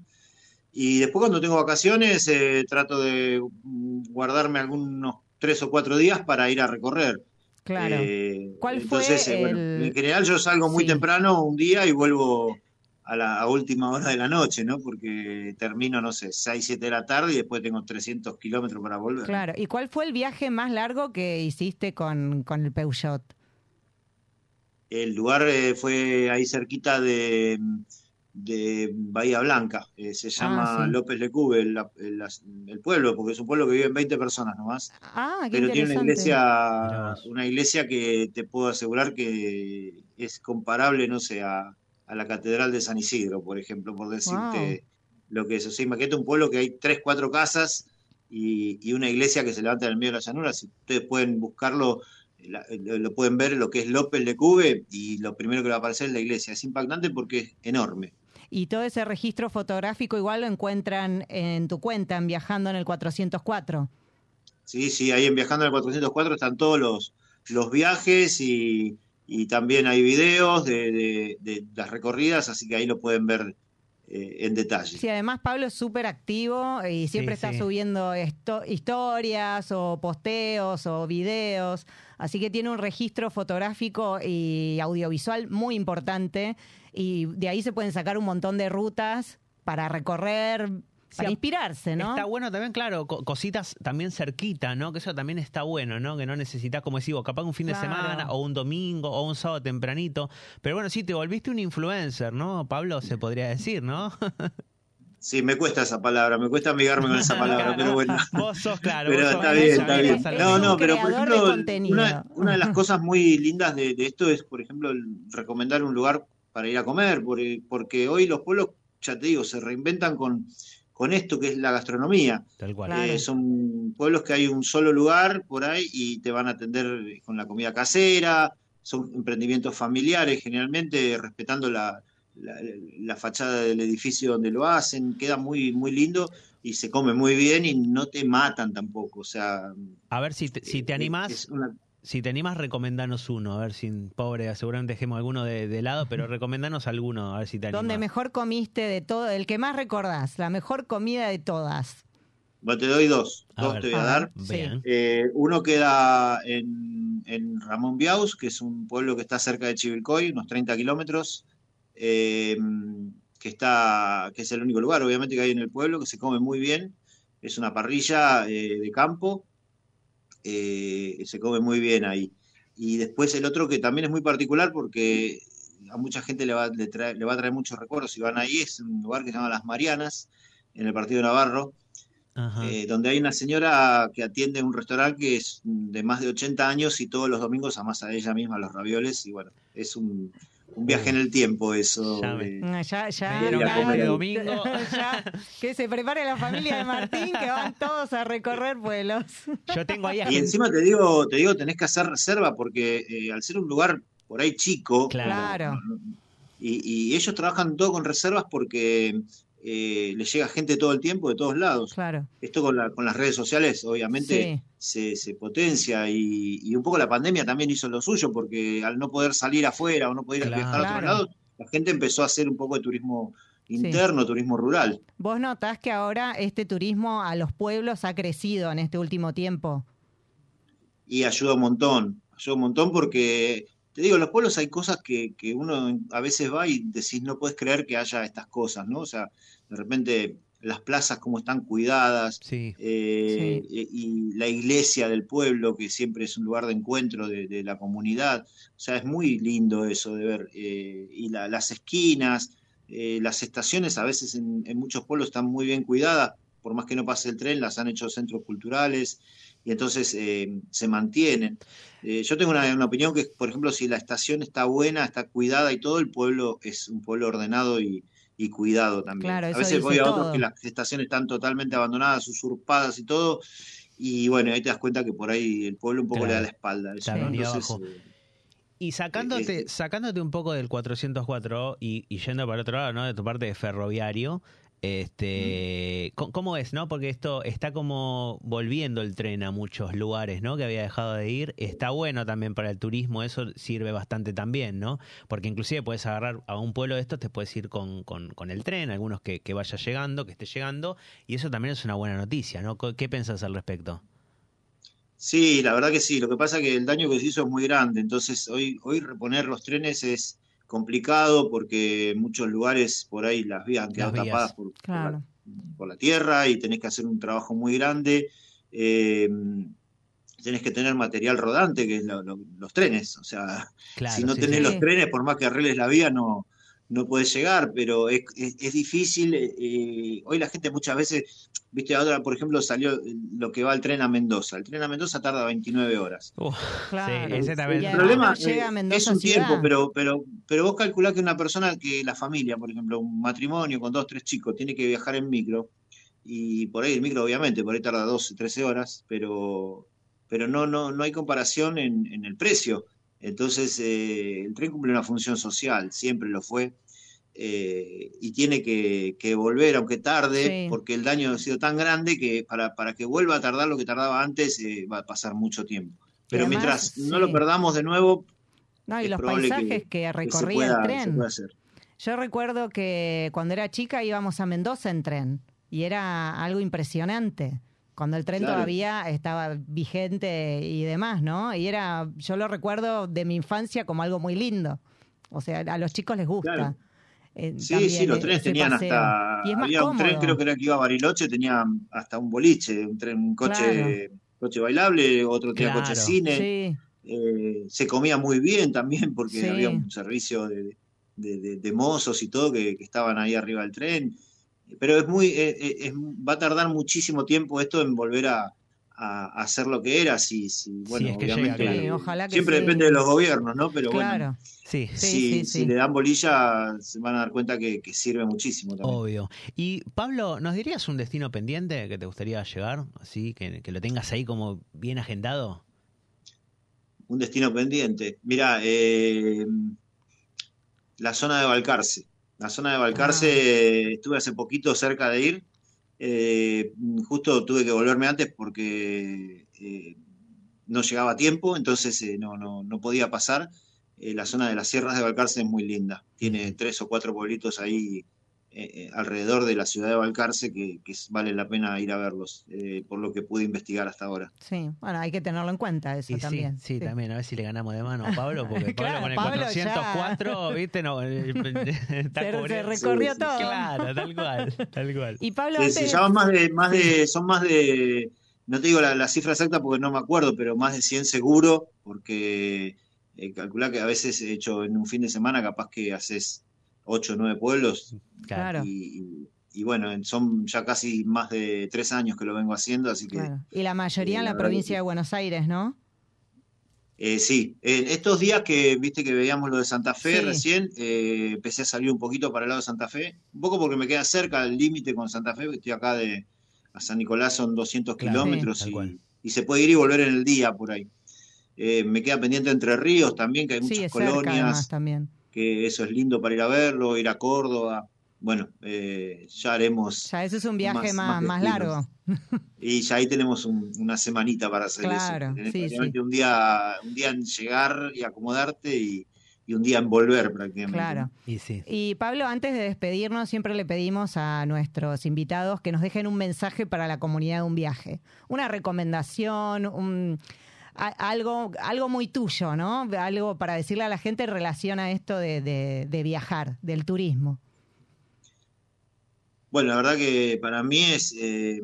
Y después cuando tengo vacaciones eh, trato de guardarme algunos tres o cuatro días para ir a recorrer. Claro. Eh, ¿Cuál fue entonces, eh, bueno, el- en general yo salgo muy Sí. temprano un día y vuelvo a la a última hora de la noche, ¿no? Porque termino, no sé, 6, 7 de la tarde y después tengo 300 kilómetros para volver. Claro. ¿Y cuál fue el viaje más largo que hiciste con, con el Peugeot? El lugar eh, fue ahí cerquita de, de Bahía Blanca, eh, se llama Ah, sí. López Lecube, el, el- el pueblo, porque es un pueblo que viven 20 personas nomás, Ah, qué pero tiene una iglesia, una iglesia que te puedo asegurar que es comparable, no sé, a, a la Catedral de San Isidro, por ejemplo, por decirte lo que es. O sea, imagínate un pueblo que hay tres, cuatro casas y, y una iglesia que se levanta en el medio de la llanura. Si ustedes pueden buscarlo, la- lo, lo pueden ver lo que es López de Cube y lo primero que va a aparecer es la iglesia. Es impactante porque es enorme. Y todo ese registro fotográfico igual lo encuentran en tu cuenta, en Viajando en el 404. Sí, sí, ahí en Viajando al 404 están todos los, los viajes y, y también hay videos de, de- de las recorridas, así que ahí lo pueden ver eh, en detalle. Sí, además Pablo es súper activo y siempre Sí, está sí. subiendo esto- historias o posteos o videos, así que tiene un registro fotográfico y audiovisual muy importante y de ahí se pueden sacar un montón de rutas para recorrer, para Sí, inspirarse, ¿no? Está bueno también, claro, co- cositas también cerquita, ¿no? Que eso también está bueno, ¿no? Que no necesitas, como decís vos, capaz un fin de semana o un domingo o un sábado tempranito. Pero bueno, sí, te volviste un influencer, ¿no? Pablo, se podría decir, ¿no? Sí, me cuesta esa palabra, me cuesta amigarme con esa palabra, Claro. pero bueno. Vos sos, claro. Pero vos sos está una bien, está que bien. No, no, pero por de ejemplo, una, una de las cosas muy lindas de, de esto es, por ejemplo, el recomendar un lugar para ir a comer, porque, porque hoy los pueblos, ya te digo, se reinventan con, con esto que es la gastronomía. Tal cual. Eh, son pueblos que hay un solo lugar por ahí y te van a atender con la comida casera, son emprendimientos familiares generalmente, respetando la, la, la fachada del edificio donde lo hacen, queda muy, muy lindo y se come muy bien y no te matan tampoco, o sea... A ver si te, si te eh, animás, es una- si te animás, recomendanos uno. A ver si, pobre, seguramente dejemos alguno de, de lado, pero recomendanos alguno, a ver si te animás. Donde mejor comiste de todo, el que más recordás, la mejor comida de todas. Bueno, te doy dos, A dos ver. te voy a A dar. ver. Bien. Eh, uno queda en, en Ramón Biaus, que es un pueblo que está cerca de Chivilcoy, unos 30 kilómetros, eh, que, está, que es el único lugar, obviamente, que hay en el pueblo, que se come muy bien. Es una parrilla eh, de campo, eh, se come muy bien ahí. Y después el otro que también es muy particular porque a mucha gente le va, le trae- le va a traer muchos recuerdos si van ahí, es un lugar que se llama Las Marianas, en el Partido Navarro, eh, donde hay una señora que atiende un restaurante que es de más de 80 años y todos los domingos amasa ella misma los ravioles y bueno, es un, un viaje en el tiempo eso. Ya me- de- Ah, Ya, ya, domingo. ya, que se prepare la familia de Martín, que van todos a recorrer vuelos. Yo tengo ahí a Y encima te digo, te digo, tenés que hacer reserva porque eh, al ser un lugar por ahí chico, Claro. Claro. y, y ellos trabajan todo con reservas porque eh, les llega gente todo el tiempo de todos lados. Claro. Esto con, la- con las redes sociales, obviamente, se, se potencia y, y un poco la pandemia también hizo lo suyo, porque al no poder salir afuera o no poder Claro. viajar a otros lados, la gente empezó a hacer un poco de turismo interno, turismo rural. ¿Vos notás que ahora este turismo a los pueblos ha crecido en este último tiempo? Y ayuda un montón, ayuda un montón porque, te digo, en los pueblos hay cosas que, que uno a veces va y decís, no puedes creer que haya estas cosas, ¿no? O sea, de repente las plazas como están cuidadas, Sí. eh, y y la iglesia del pueblo, que siempre es un lugar de encuentro de, de la comunidad. O sea, es muy lindo eso de ver. eh, y la- las esquinas, eh, las estaciones a veces en, en muchos pueblos están muy bien cuidadas, por más que no pase el tren, las han hecho centros culturales y entonces eh, se mantienen. Eh, yo tengo una, una opinión que, por ejemplo, si la estación está buena, está cuidada y todo, el pueblo es un pueblo ordenado y, y cuidado también. Claro, a veces voy a otros que las estaciones están totalmente abandonadas, usurpadas y todo, y bueno, ahí te das cuenta que por ahí el pueblo un poco Claro. le da la espalda. a eso, Claro, eh, Y sacándote, sacándote un poco del 404 y, y yendo para otro lado, ¿no? De tu parte de ferroviario, este, ¿cómo- ¿cómo es, no? Porque esto está como volviendo el tren a muchos lugares, ¿no? Que había dejado de ir. Está bueno también para el turismo, eso sirve bastante también, ¿no? Porque inclusive puedes agarrar a un pueblo de estos, te puedes ir con, con, con el tren, algunos que, que vaya llegando, que esté llegando, y eso también es una buena noticia, ¿no? ¿Qué pensás al respecto? Sí, la verdad que sí. Lo que pasa es que el daño que se hizo es muy grande. Entonces, hoy, hoy reponer los trenes es complicado porque en muchos lugares por ahí las vías han quedado tapadas por, por la, Claro. por la tierra y tenés que hacer un trabajo muy grande. Eh, tenés que tener material rodante, que es lo- lo- los trenes. O sea, Claro, si no sí, tenés sí. los trenes, por más que arregles la vía, no, no puedes llegar, pero es, es- es difícil. eh, hoy la gente muchas veces, viste, ahora por ejemplo salió lo que va el tren a Mendoza. El tren a Mendoza tarda 29 horas. Claro. sí, ese también. Y El problema no llega a Mendoza es un ciudad. tiempo, pero, pero, pero vos calculás que una persona que la familia, por ejemplo, un matrimonio con dos, tres chicos, tiene que viajar en micro, y por ahí el micro obviamente, por ahí tarda 12, 13 horas, pero, pero no, no, no hay comparación en, en el precio. Entonces, eh, el tren cumple una función social, siempre lo fue, eh, y tiene que, que volver, aunque tarde, Sí. porque el daño ha sido tan grande que para, para que vuelva a tardar lo que tardaba antes, eh, va a pasar mucho tiempo. Pero además, mientras no lo perdamos de nuevo, No, y es los paisajes que, que recorría pueda, el tren. Yo recuerdo que cuando era chica íbamos a Mendoza en tren y era algo impresionante. Cuando el tren Claro. todavía estaba vigente y demás, ¿no? Y era, yo lo recuerdo de mi infancia como algo muy lindo. O sea, a los chicos les gusta. Claro. eh, Sí, también sí, los trenes ese tenían paseo. hasta. Y es más Había un tren, cómodo. creo que era que iba a Bariloche, tenía hasta un boliche, un tren, un coche, coche bailable, otro tenía Claro. coche cine. Sí, Eh, se comía muy bien también porque Sí. había un servicio de, de- de- de mozos y todo que, que estaban ahí arriba del tren. Pero es muy, eh, eh, es- va a tardar muchísimo tiempo esto en volver a, a- hacer lo que era. Si, si, bueno, es que llega, obviamente claro. Sí, ojalá que siempre sí. depende de los gobiernos, ¿no? Pero bueno, claro. Sí, Sí, si, sí, si sí. le dan bolilla, se van a dar cuenta que, que sirve muchísimo también. obvio. Y Pablo, ¿nos dirías un destino pendiente que te gustaría llegar? Así, que, que lo tengas ahí como bien agendado. Un destino pendiente. Mira, eh, la zona de Balcarce. La zona de Balcarce, eh, estuve hace poquito cerca de ir. Eh, justo tuve que volverme antes porque eh, no llegaba a tiempo, entonces eh, no, no, no podía pasar. Eh, la zona de las sierras de Balcarce es muy linda. Tiene tres o cuatro pueblitos ahí eh, eh, alrededor de la ciudad de Balcarce que, vale la pena ir a verlos, eh, por lo que pude investigar hasta ahora. Sí, bueno, hay que tenerlo en cuenta eso Y sí, también. sí, también, a ver si le ganamos de mano a Pablo, porque Pablo Claro, con el Pablo 404, viste, no, está Se, recorrió Sí, sí, todo. Claro, tal cual, tal cual. Y Pablo, Se, antes... se llaman más de, más de, son más de, no te digo la, la cifra exacta porque no me acuerdo, pero más de 100 seguro, porque eh, calculá que a veces he hecho en un fin de semana capaz que haces 8 o 9 pueblos Claro. y, y- y bueno, son ya casi más de 3 años que lo vengo haciendo, así que Claro. Y la mayoría Eh, en la provincia que- de Buenos Aires, ¿no? eh, sí, en estos días que viste que veíamos lo de Santa Fe Sí. recién, eh, empecé a salir un poquito para el lado de Santa Fe, un poco porque me queda cerca del límite con Santa Fe, estoy acá de a San Nicolás son 200 Claro, kilómetros y, y se puede ir y volver en el día por ahí. Eh, me queda pendiente Entre Ríos también, que hay Sí, muchas es cerca además colonias, también. Que eso es lindo para ir a verlo, ir a Córdoba. Bueno, eh, ya haremos, Ya eso es un viaje más- más, más más, destinos. largo. y ya ahí tenemos un- una semanita para hacer Claro, eso. Sí, prácticamente un día, un día en llegar y acomodarte y, y un día en volver prácticamente. Claro. Y sí. Y Pablo, antes de despedirnos, siempre le pedimos a nuestros invitados que nos dejen un mensaje para la comunidad de un viaje. Una recomendación, un, algo, algo muy tuyo, ¿no? Algo para decirle a la gente en relación a esto de, de- viajar, del turismo. Bueno, la verdad que para mí es eh,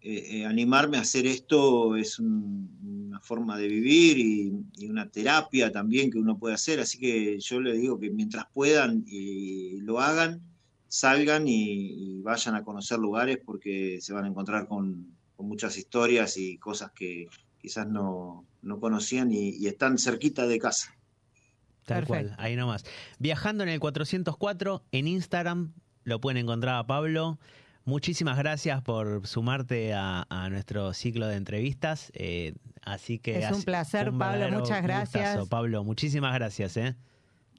eh, eh, animarme a hacer esto es un- una forma de vivir y, una terapia también que uno puede hacer. Así que yo le digo que mientras puedan y lo hagan, salgan y, vayan a conocer lugares porque se van a encontrar con, con muchas historias y cosas que quizás no, no conocían y, y están cerquita de casa. Tal Perfecto. cual, ahí nomás. Viajando en el 404 en Instagram, lo pueden encontrar a Pablo. Muchísimas gracias por sumarte a, a nuestro ciclo de entrevistas. eh, así que Es un placer, un Pablo, muchas gracias. gustazo, Pablo, muchísimas gracias. ¿eh?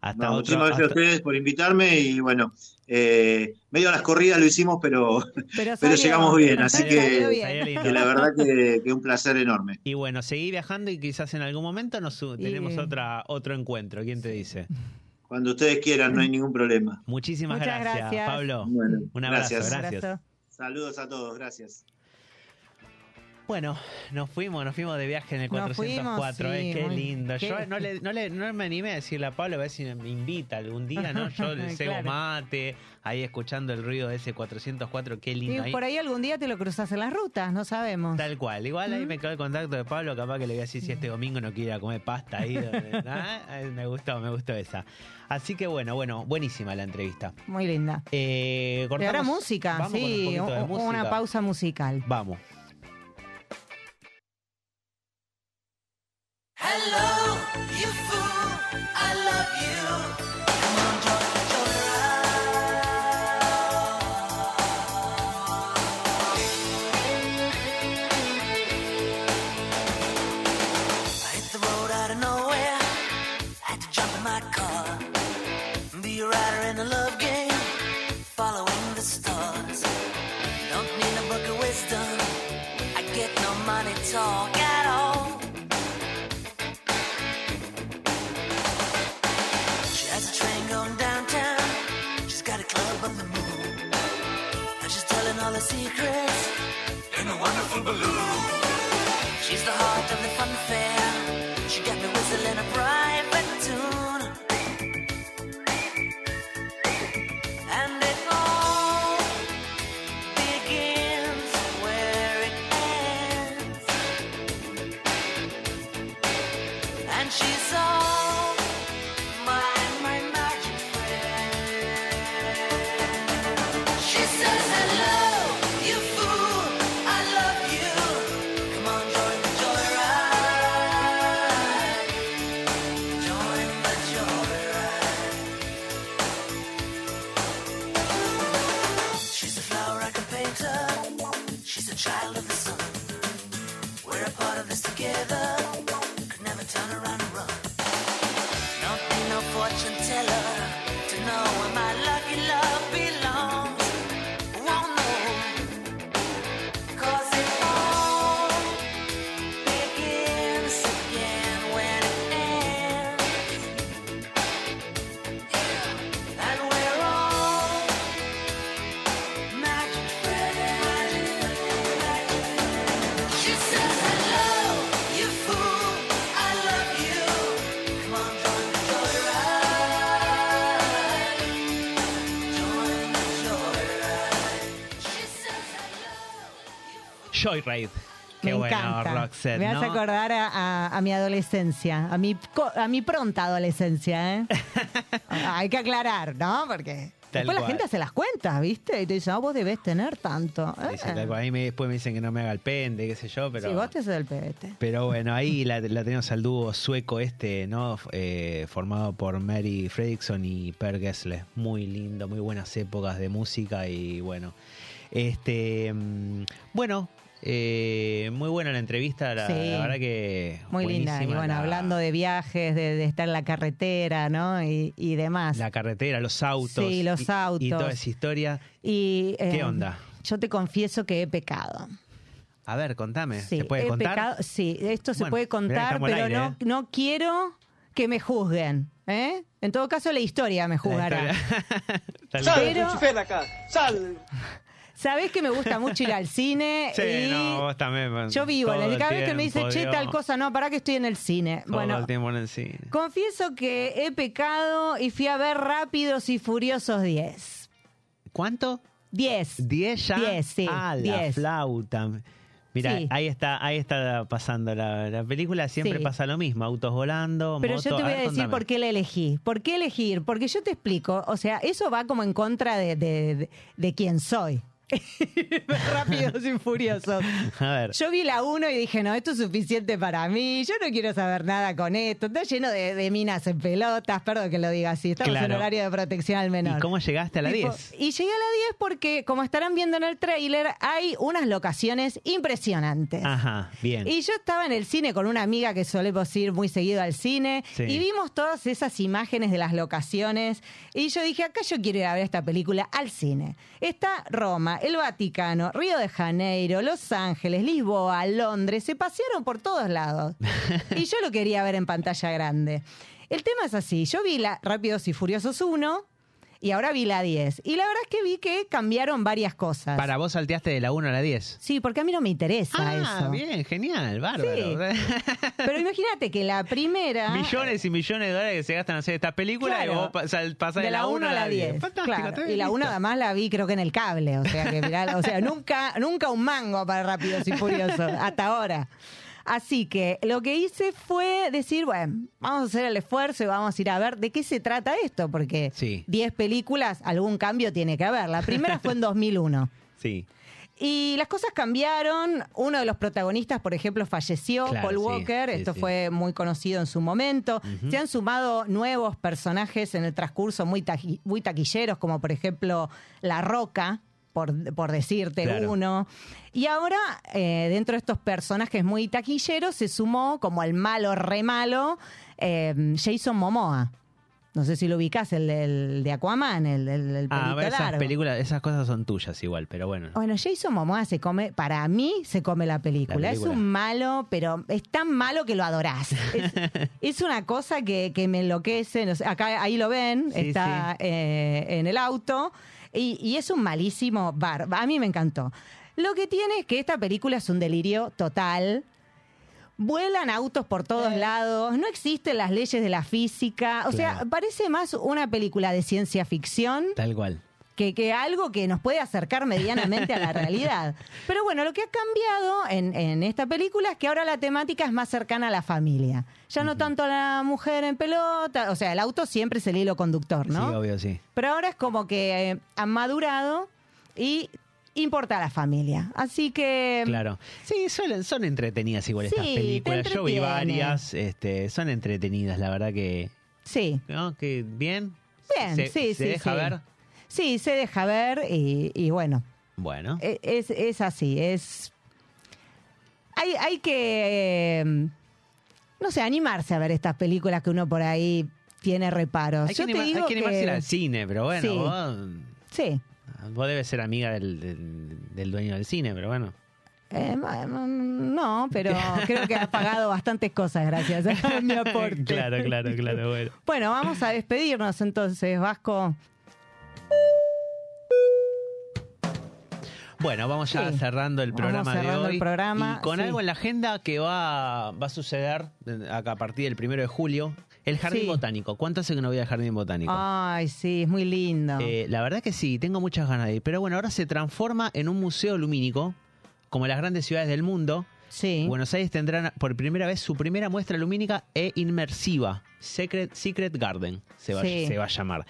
Hasta No, otro- muchísimas gracias a ustedes por invitarme y bueno, eh, medio a las corridas lo hicimos, pero, Pero, pero salió, llegamos bien, así que, bien. La verdad que, que un placer enorme. Y bueno, seguí viajando y quizás en algún momento nos Y- tenemos otra, otro encuentro. ¿Quién te dice? Cuando ustedes quieran, no hay ningún problema. Muchísimas gracias, gracias. Pablo. Bueno, Un abrazo, gracias. Saludos a todos, gracias. Bueno, nos fuimos, nos fuimos de viaje en el Nos 404, fuimos, eh, qué muy- lindo. Yo no, le, no, le, no me animé a decirle a Pablo a ver si me invita algún día, ¿no? Yo le cebo Claro. mate, ahí escuchando el ruido de ese 404, qué lindo. Y Ahí- por ahí algún día te lo cruzas en las rutas, no sabemos. Tal cual, igual ahí me quedó el contacto de Pablo, capaz que le voy a decir si este domingo no quiere ir a comer pasta ahí. donde- Ah, Me gustó, me gustó esa. Así que bueno, bueno, buenísima la entrevista. Muy linda. Eh, Y ahora música, un sí, poquito de u- una música. pausa musical. Vamos. Hello, you fool, I love you. unfair. Joyride. Qué Me bueno, encanta. Roxette, Me ¿no? acordar a, a- a mi adolescencia, a mi, a mi pronta adolescencia, ¿eh? Hay que aclarar, ¿no? Porque Tal después la gente hace las cuentas, ¿viste? Y te dice, ah, vos debés tener tanto. Sí, sí, Eh. Ahí me- después me dicen que no me haga el pende, qué sé yo, pero... Sí, vos te haces el pebete. Pero bueno, ahí la, la tenemos al dúo sueco este, ¿no? Eh, formado por Mary Fredrickson y Per Gessle. Muy lindo, muy buenas épocas de música y bueno. Este, mm, bueno, eh, muy buena la entrevista, la, Sí. la verdad que Muy linda. Y bueno, la- hablando de viajes, de, de estar en la carretera, ¿no? Y, y demás. La carretera, los autos. Sí, los y- Y autos. toda esa historia. Y, ¿Qué eh, onda? Yo te confieso que he pecado. A ver, contame, Sí, ¿se puede he contar? pecado- sí, esto se Bueno, puede contar, pero aire, no, ¿eh? no quiero que me juzguen. ¿eh? En todo caso, la historia me juzgará. historia. Sal. Pero- acá, sal. Sabés que me gusta mucho ir al cine Sí, y no, vos también. yo vivo cada vez que me dice, che, tal cosa, no, para que estoy en el cine. Todo bueno, el tiempo en el cine. confieso que he pecado y fui a ver Rápidos y Furiosos 10. ¿Cuánto? 10. ¿10 ya? 10, sí, Ah, la 10. flauta. Mira, Sí. ahí está, ahí está pasando la, la película, siempre Sí. pasa lo mismo, autos volando, Pero moto- yo te voy a, ver, decir contame. por qué la elegí. ¿Por qué elegir? Porque yo te explico, o sea, eso va como en contra de, de, de- de quién soy. Rápidos y furiosos. A ver. Yo vi la 1 y dije, no, esto es suficiente para mí. Yo no quiero saber nada con esto. Está lleno de, de minas en pelotas. Perdón que lo diga así. Estamos en Claro. horario de protección al menor. ¿Y cómo llegaste a la Tipo, 10? Y llegué a la 10 porque, como estarán viendo en el tráiler, hay unas locaciones impresionantes. Ajá, bien. Y yo estaba en el cine con una amiga que solemos ir muy seguido al cine Sí. y vimos todas esas imágenes de las locaciones y yo dije, acá yo quiero ir a ver esta película al cine. Está Roma, el Vaticano, Río de Janeiro, Los Ángeles, Lisboa, Londres, se pasearon por todos lados. y yo lo quería ver en pantalla grande. El tema es así, yo vi la Rápidos y Furiosos 1 y ahora vi la 10. Y la verdad es que vi que cambiaron varias cosas. Para vos salteaste de la 1 a la 10. Sí, porque a mí no me interesa Ah, eso. bien, genial, bárbaro. Pero imagínate que la primera. millones y millones de dólares que se gastan en hacer esta película Claro. y vos pasás de, la 1 a la 10. Fantástico, Claro, Y la 1 listo. además la vi creo que en el cable. O sea, que mirá, o sea nunca, nunca un mango para Rápidos y Furiosos, hasta ahora. Así que lo que hice fue decir, bueno, vamos a hacer el esfuerzo y vamos a ir a ver de qué se trata esto, porque Sí. 10 películas, algún cambio tiene que haber. La primera fue en 2001. Sí. Y las cosas cambiaron. Uno de los protagonistas, por ejemplo, falleció, Claro, Paul Walker. sí, Esto sí. fue muy conocido en su momento. Se han sumado nuevos personajes en el transcurso muy, taqui- muy taquilleros, como por ejemplo La Roca. Por, por decirte Claro. uno. Y ahora, eh, dentro de estos personajes muy taquilleros, se sumó como el malo, re malo, eh, Jason Momoa. No sé si lo ubicás, el, de Aquaman, el, el, el Ah, esas largo. películas, esas cosas son tuyas igual, pero bueno. Bueno, Jason Momoa se come, para mí se come la película. La Es un malo, pero es tan malo que lo adorás. Es, es una cosa que, que me enloquece. no sé, acá ahí lo ven, Sí, está eh, en el auto. Y, y es un malísimo bar. A mí me encantó. Lo que tiene es que esta película es un delirio total. Vuelan autos por todos lados, no existen las leyes de la física, o sea, parece más una película de ciencia ficción Tal cual. Que, que algo que nos puede acercar medianamente a la realidad. Pero bueno, lo que ha cambiado en, en esta película es que ahora la temática es más cercana a la familia. Ya no tanto a la mujer en pelota, o sea, el auto siempre es el hilo conductor, ¿no? Sí, obvio, sí. Pero ahora es como que eh, han madurado y importa a la familia. Así que... Claro. Sí, son, son entretenidas igual estas Sí, películas. Yo vi varias, este, son entretenidas, la verdad que. Sí, ¿No? Que bien. Bien, se, sí, se sí, deja sí. ver. Sí, se deja ver y, y bueno, Bueno. E- Es, es así, es... Hay, hay que, eh, no sé, animarse a ver estas películas que uno por ahí tiene reparos. hay que, Yo te anima- hay digo que animarse a ir que- al cine, pero bueno, Sí. vos, Sí. vos debes ser amiga del, del- del dueño del cine, pero bueno. Eh, no, pero creo que ha pagado bastantes cosas gracias a mi aporte. claro, claro, claro, bueno. Bueno, vamos a despedirnos entonces, Vasco. Bueno, vamos ya Sí. cerrando el Vamos programa de cerrando hoy. el programa, y con sí. algo en la agenda que va, va a suceder acá a partir del primero de julio. El Jardín Sí. Botánico. ¿Cuánto hace que no voy al Jardín Botánico? Ay, sí, es muy lindo. Eh, la verdad que sí, tengo muchas ganas de ir. Pero bueno, ahora se transforma en un museo lumínico, como las grandes ciudades del mundo. sí. Buenos Aires tendrá por primera vez su primera muestra lumínica e inmersiva. Secret, Secret Garden se va, Sí. se va a llamar.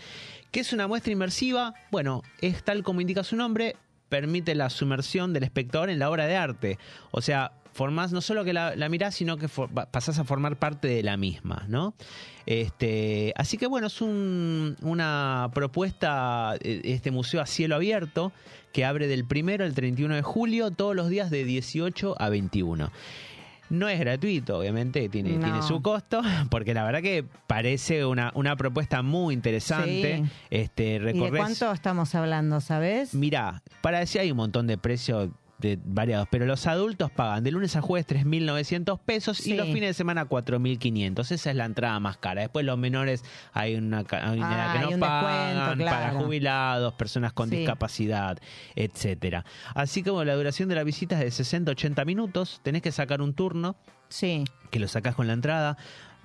¿Qué es una muestra inmersiva? Bueno, es tal como indica su nombre, permite la sumersión del espectador en la obra de arte. O sea, formás no solo que la, la mirás, sino que for- pasás a formar parte de la misma, ¿no? Este, así que bueno, es un- una propuesta, eh, este museo a cielo abierto, que abre del primero al 31 de julio, todos los días de 18 a 21. No es gratuito, obviamente, tiene, No. tiene su costo, porque la verdad que parece una, una propuesta muy interesante. Sí. Este, ¿Y de recorres- cuánto estamos hablando, sabes? Mirá, para decir hay un montón de precios de variados, pero los adultos pagan de lunes a jueves 3.900 pesos Sí. y los fines de semana 4.500. Esa es la entrada más cara. Después los menores hay una, hay una Ah, que no un pagan, para jubilados, personas con Sí. discapacidad, etcétera. Así como la duración de la visita es de 60-80 minutos, tenés que sacar un turno Sí. que lo sacás con la entrada.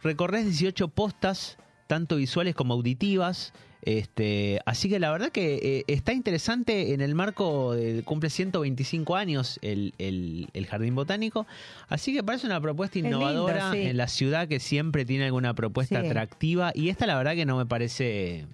Recorres 18 postas, tanto visuales como auditivas. Este, así que la verdad que eh, está interesante en el marco de cumple 125 años el, el- el Jardín Botánico. Así que parece una propuesta lindo, innovadora sí. en la ciudad que siempre tiene alguna propuesta Sí. atractiva. Y esta la verdad que no me parece...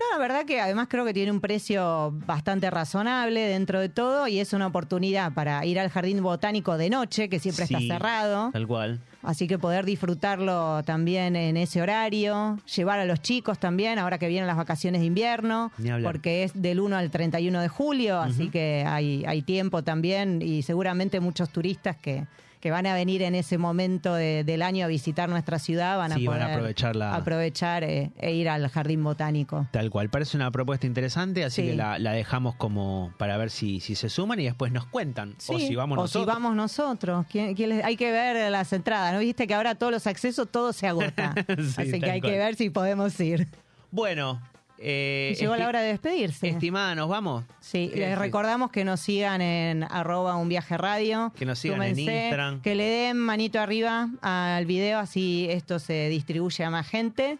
No, la verdad que además creo que tiene un precio bastante razonable dentro de todo y es una oportunidad para ir al jardín botánico de noche, que siempre Sí, está cerrado. Tal cual. Así que poder disfrutarlo también en ese horario, llevar a los chicos también, ahora que vienen las vacaciones de invierno, porque es del 1 al 31 de julio, así que hay, hay tiempo también y seguramente muchos turistas que, que van a venir en ese momento de- del año a visitar nuestra ciudad van a Sí, van poder a aprovechar la- aprovechar, eh, e ir al jardín botánico. Tal cual. Parece una propuesta interesante, así Sí. que la, la dejamos como para ver si, si se suman y después nos cuentan. o si vamos o nosotros. si vamos nosotros. ¿Quién- quién les- hay que ver las entradas, ¿no? Viste que ahora todos los accesos, todo se agota. Sí, Así que hay cual. que ver si podemos ir. Bueno. Eh, llegó la hora de despedirse. Estimada, ¿nos vamos? Sí, ¿Qué les decís? recordamos que nos sigan en arroba un viaje radio. Que nos sigan en Instagram. Que le den manito arriba al video, así esto se distribuye a más gente.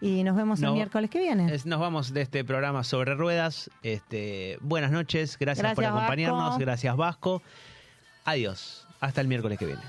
Y nos vemos No, el miércoles que viene. Es- nos vamos de este programa sobre ruedas. Este, buenas noches, gracias, por acompañarnos, Vasco. gracias Vasco. Adiós, hasta el miércoles que viene.